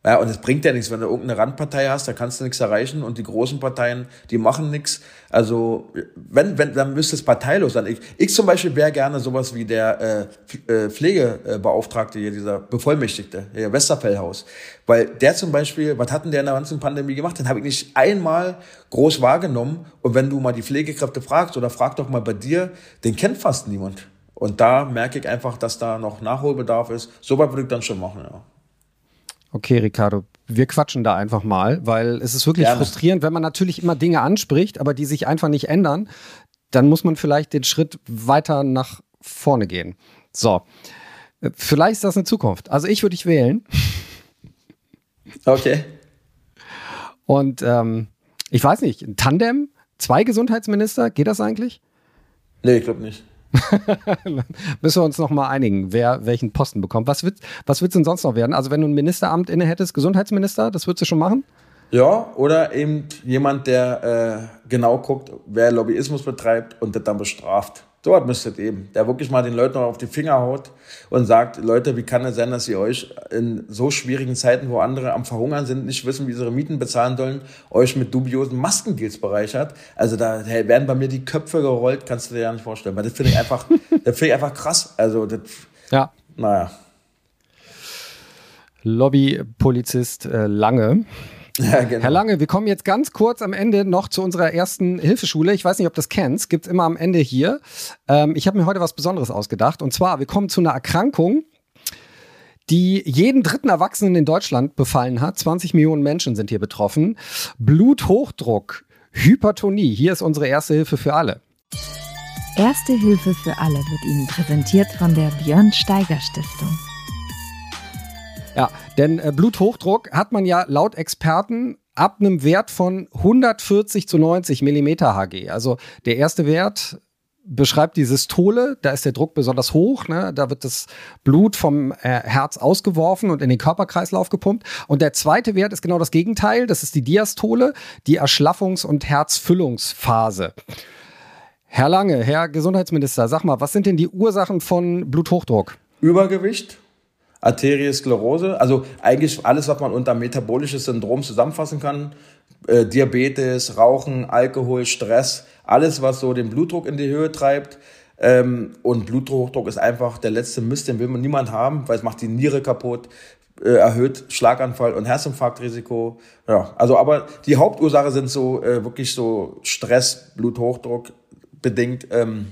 Ja, und es bringt ja nichts, wenn du irgendeine Randpartei hast, da kannst du nichts erreichen und die großen Parteien, die machen nichts. Also, wenn, wenn, dann müsste es parteilos sein. Ich, ich zum Beispiel wäre gerne sowas wie der äh, äh, Pflegebeauftragte hier, dieser Bevollmächtigte, der Westerfellhaus. Weil der zum Beispiel, was hatten der in der ganzen Pandemie gemacht? Den habe ich nicht einmal groß wahrgenommen. Und wenn du mal die Pflegekräfte fragst oder frag doch mal bei dir, den kennt fast niemand. Und da merke ich einfach, dass da noch Nachholbedarf ist. So weit würde ich dann schon machen, ja. Okay, Ricardo, wir quatschen da einfach mal, weil es ist wirklich Gerne. frustrierend, wenn man natürlich immer Dinge anspricht, aber die sich einfach nicht ändern, dann muss man vielleicht den Schritt weiter nach vorne gehen. So, vielleicht ist das eine Zukunft. Also ich würde dich wählen. Okay. Und ähm, ich weiß nicht, ein Tandem, zwei Gesundheitsminister, geht das eigentlich? Nee, ich glaube nicht. (laughs) Müssen wir uns noch mal einigen, wer welchen Posten bekommt. Was wird was denn sonst noch werden? Also wenn du ein Ministeramt inne hättest, Gesundheitsminister, das würdest du schon machen? Ja, oder eben jemand, der äh, genau guckt, wer Lobbyismus betreibt und das dann bestraft. Dort müsstet eben, der wirklich mal den Leuten auf die Finger haut und sagt, Leute, wie kann es sein, dass ihr euch in so schwierigen Zeiten, wo andere am Verhungern sind, nicht wissen, wie sie ihre Mieten bezahlen sollen, euch mit dubiosen Maskendeals bereichert. Also da werden bei mir die Köpfe gerollt, kannst du dir ja nicht vorstellen. Weil das finde ich einfach, (laughs) das finde ich einfach krass. Also das, ja. naja. Lobbypolizist äh, Lange (laughs) ja, genau. Herr Lange, wir kommen jetzt ganz kurz am Ende noch zu unserer ersten Hilfeschule. Ich weiß nicht, ob du das kennst, gibt es immer am Ende hier. Ähm, ich habe mir heute was Besonderes ausgedacht. Und zwar, wir kommen zu einer Erkrankung, die jeden dritten Erwachsenen in Deutschland befallen hat. 20 Millionen Menschen sind hier betroffen. Bluthochdruck, Hypertonie. Hier ist unsere erste Hilfe für alle. Erste Hilfe für alle wird Ihnen präsentiert von der Björn Steiger Stiftung. Ja, denn äh, Bluthochdruck hat man ja laut Experten ab einem Wert von 140 zu 90 Millimeter Hg. Also der erste Wert beschreibt die Systole, da ist der Druck besonders hoch, ne? da wird das Blut vom äh, Herz ausgeworfen und in den Körperkreislauf gepumpt. Und der zweite Wert ist genau das Gegenteil, das ist die Diastole, die Erschlaffungs- und Herzfüllungsphase. Herr Lange, Herr Gesundheitsminister, sag mal, was sind denn die Ursachen von Bluthochdruck? Übergewicht, Arteriosklerose, also eigentlich alles, was man unter metabolisches Syndrom zusammenfassen kann. Äh, Diabetes, Rauchen, Alkohol, Stress, alles, was so den Blutdruck in die Höhe treibt. Ähm, und Bluthochdruck ist einfach der letzte Mist, den will man niemand haben, weil es macht die Niere kaputt, äh, erhöht Schlaganfall und Herzinfarktrisiko. Ja, also aber die Hauptursache sind so äh, wirklich so Stress, Bluthochdruck bedingt. Ähm,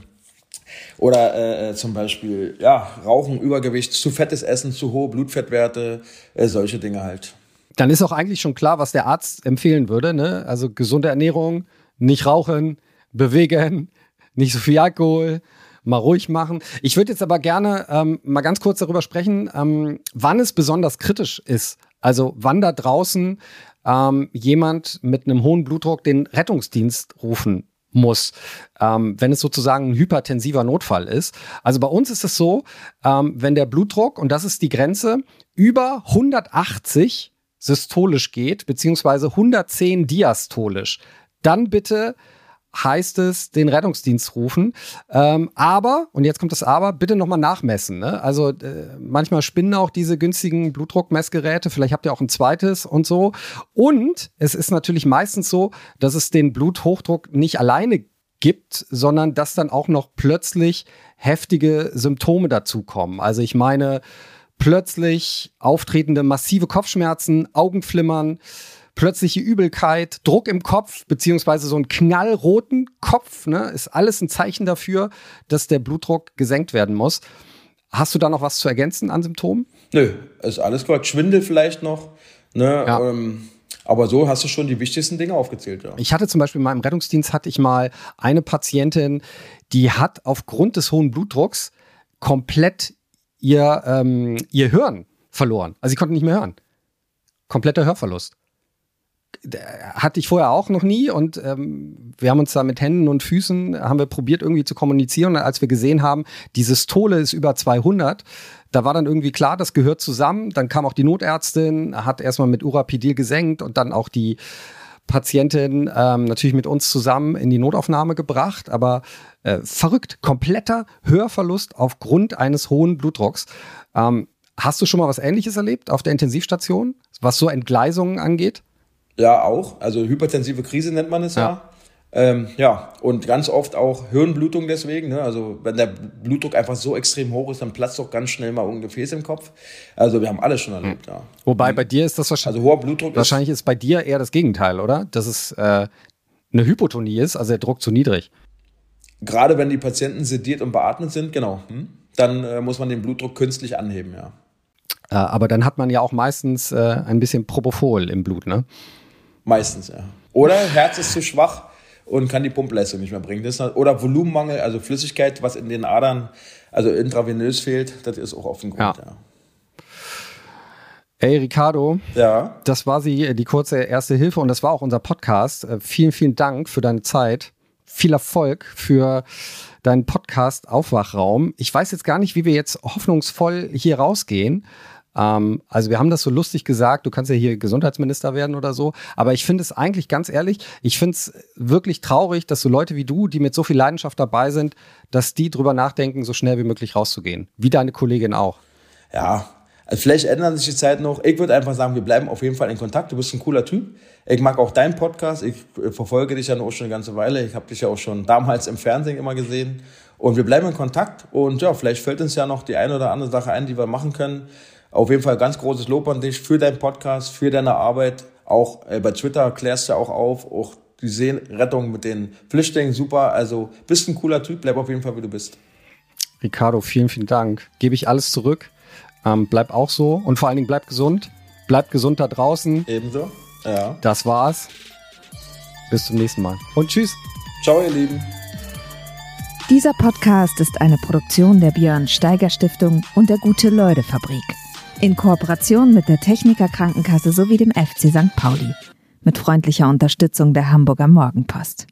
oder äh, äh, zum Beispiel, ja, Rauchen, Übergewicht, zu fettes Essen, zu hohe Blutfettwerte, äh, solche Dinge halt. Dann ist auch eigentlich schon klar, was der Arzt empfehlen würde. Ne? Also gesunde Ernährung, nicht rauchen, bewegen, nicht so viel Alkohol, mal ruhig machen. Ich würde jetzt aber gerne ähm, mal ganz kurz darüber sprechen, ähm, wann es besonders kritisch ist. Also wann da draußen ähm, jemand mit einem hohen Blutdruck den Rettungsdienst rufen muss, ähm, wenn es sozusagen ein hypertensiver Notfall ist. Also bei uns ist es so, ähm, wenn der Blutdruck, und das ist die Grenze, über 180 systolisch geht, beziehungsweise 110 diastolisch, dann bitte heißt es, den Rettungsdienst rufen. Ähm, aber, und jetzt kommt das Aber, bitte nochmal nachmessen. Ne? Also äh, manchmal spinnen auch diese günstigen Blutdruckmessgeräte, vielleicht habt ihr auch ein zweites und so. Und es ist natürlich meistens so, dass es den Bluthochdruck nicht alleine gibt, sondern dass dann auch noch plötzlich heftige Symptome dazukommen. Also ich meine, plötzlich auftretende massive Kopfschmerzen, Augenflimmern, plötzliche Übelkeit, Druck im Kopf, beziehungsweise so einen knallroten Kopf, ne, ist alles ein Zeichen dafür, dass der Blutdruck gesenkt werden muss. Hast du da noch was zu ergänzen an Symptomen? Nö, ist alles gut. Schwindel vielleicht noch. Ne, ja. ähm, aber so hast du schon die wichtigsten Dinge aufgezählt, ja. Ich hatte zum Beispiel in meinem Rettungsdienst hatte ich mal eine Patientin, die hat aufgrund des hohen Blutdrucks komplett ihr, ähm, ihr Hören verloren. Also sie konnte nicht mehr hören. Kompletter Hörverlust hatte ich vorher auch noch nie und ähm, wir haben uns da mit Händen und Füßen, haben wir probiert irgendwie zu kommunizieren und als wir gesehen haben, die Systole ist über 200, da war dann irgendwie klar, das gehört zusammen, dann kam auch die Notärztin, hat erstmal mit Urapidil gesenkt und dann auch die Patientin ähm, natürlich mit uns zusammen in die Notaufnahme gebracht, aber äh, verrückt, kompletter Hörverlust aufgrund eines hohen Blutdrucks. Ähm, hast du schon mal was Ähnliches erlebt auf der Intensivstation, was so Entgleisungen angeht? Ja, auch. Also hypertensive Krise nennt man es ja. ja. Ähm, ja, und ganz oft auch Hirnblutung deswegen. Ne? Also wenn der Blutdruck einfach so extrem hoch ist, dann platzt doch ganz schnell mal ein Gefäß im Kopf. Also wir haben alles schon erlebt, ja. Wobei bei dir ist das wahrscheinlich. Also hoher Blutdruck Wahrscheinlich ist, ist bei dir eher das Gegenteil, oder? Dass es äh, eine Hypotonie ist, also der Druck zu niedrig. Gerade wenn die Patienten sediert und beatmet sind, genau. Hm? Dann äh, muss man den Blutdruck künstlich anheben, ja. Äh, aber dann hat man ja auch meistens äh, ein bisschen Propofol im Blut, ne? Meistens, ja. Oder Herz ist zu schwach und kann die Pumpleistung nicht mehr bringen. Das ist, oder Volumenmangel, also Flüssigkeit, was in den Adern, also intravenös fehlt, das ist auch oft ein Grund, ja. ja. Ey, Ricardo. Ja. Das war sie, die kurze erste Hilfe und das war auch unser Podcast. Äh, vielen, vielen Dank für deine Zeit. Viel Erfolg für deinen Podcast Aufwachraum. Ich weiß jetzt gar nicht, wie wir jetzt hoffnungsvoll hier rausgehen. Ähm, also wir haben das so lustig gesagt, du kannst ja hier Gesundheitsminister werden oder so, aber ich finde es eigentlich ganz ehrlich, ich finde es wirklich traurig, dass so Leute wie du, die mit so viel Leidenschaft dabei sind, dass die drüber nachdenken, so schnell wie möglich rauszugehen. Wie deine Kollegin auch. Ja, also vielleicht ändern sich die Zeiten noch. Ich würde einfach sagen, wir bleiben auf jeden Fall in Kontakt. Du bist ein cooler Typ. Ich mag auch deinen Podcast. Ich verfolge dich ja auch schon eine ganze Weile. Ich habe dich ja auch schon damals im Fernsehen immer gesehen. Und wir bleiben in Kontakt. Und ja, vielleicht fällt uns ja noch die eine oder andere Sache ein, die wir machen können. Auf jeden Fall ganz großes Lob an dich für deinen Podcast, für deine Arbeit. Auch äh, bei Twitter klärst du ja auch auf, auch die Seenrettung mit den Flüchtlingen, super. Also bist ein cooler Typ, bleib auf jeden Fall, wie du bist. Ricardo, vielen, vielen Dank. Gebe ich alles zurück. Ähm, bleib auch so und vor allen Dingen bleib gesund. Bleib gesund da draußen. Ebenso. Ja. Das war's. Bis zum nächsten Mal. Und tschüss. Ciao, ihr Lieben. Dieser Podcast ist eine Produktion der Björn Steiger Stiftung und der Gute-Leute-Fabrik. In Kooperation mit der Techniker Krankenkasse sowie dem FC St. Pauli. Mit freundlicher Unterstützung der Hamburger Morgenpost.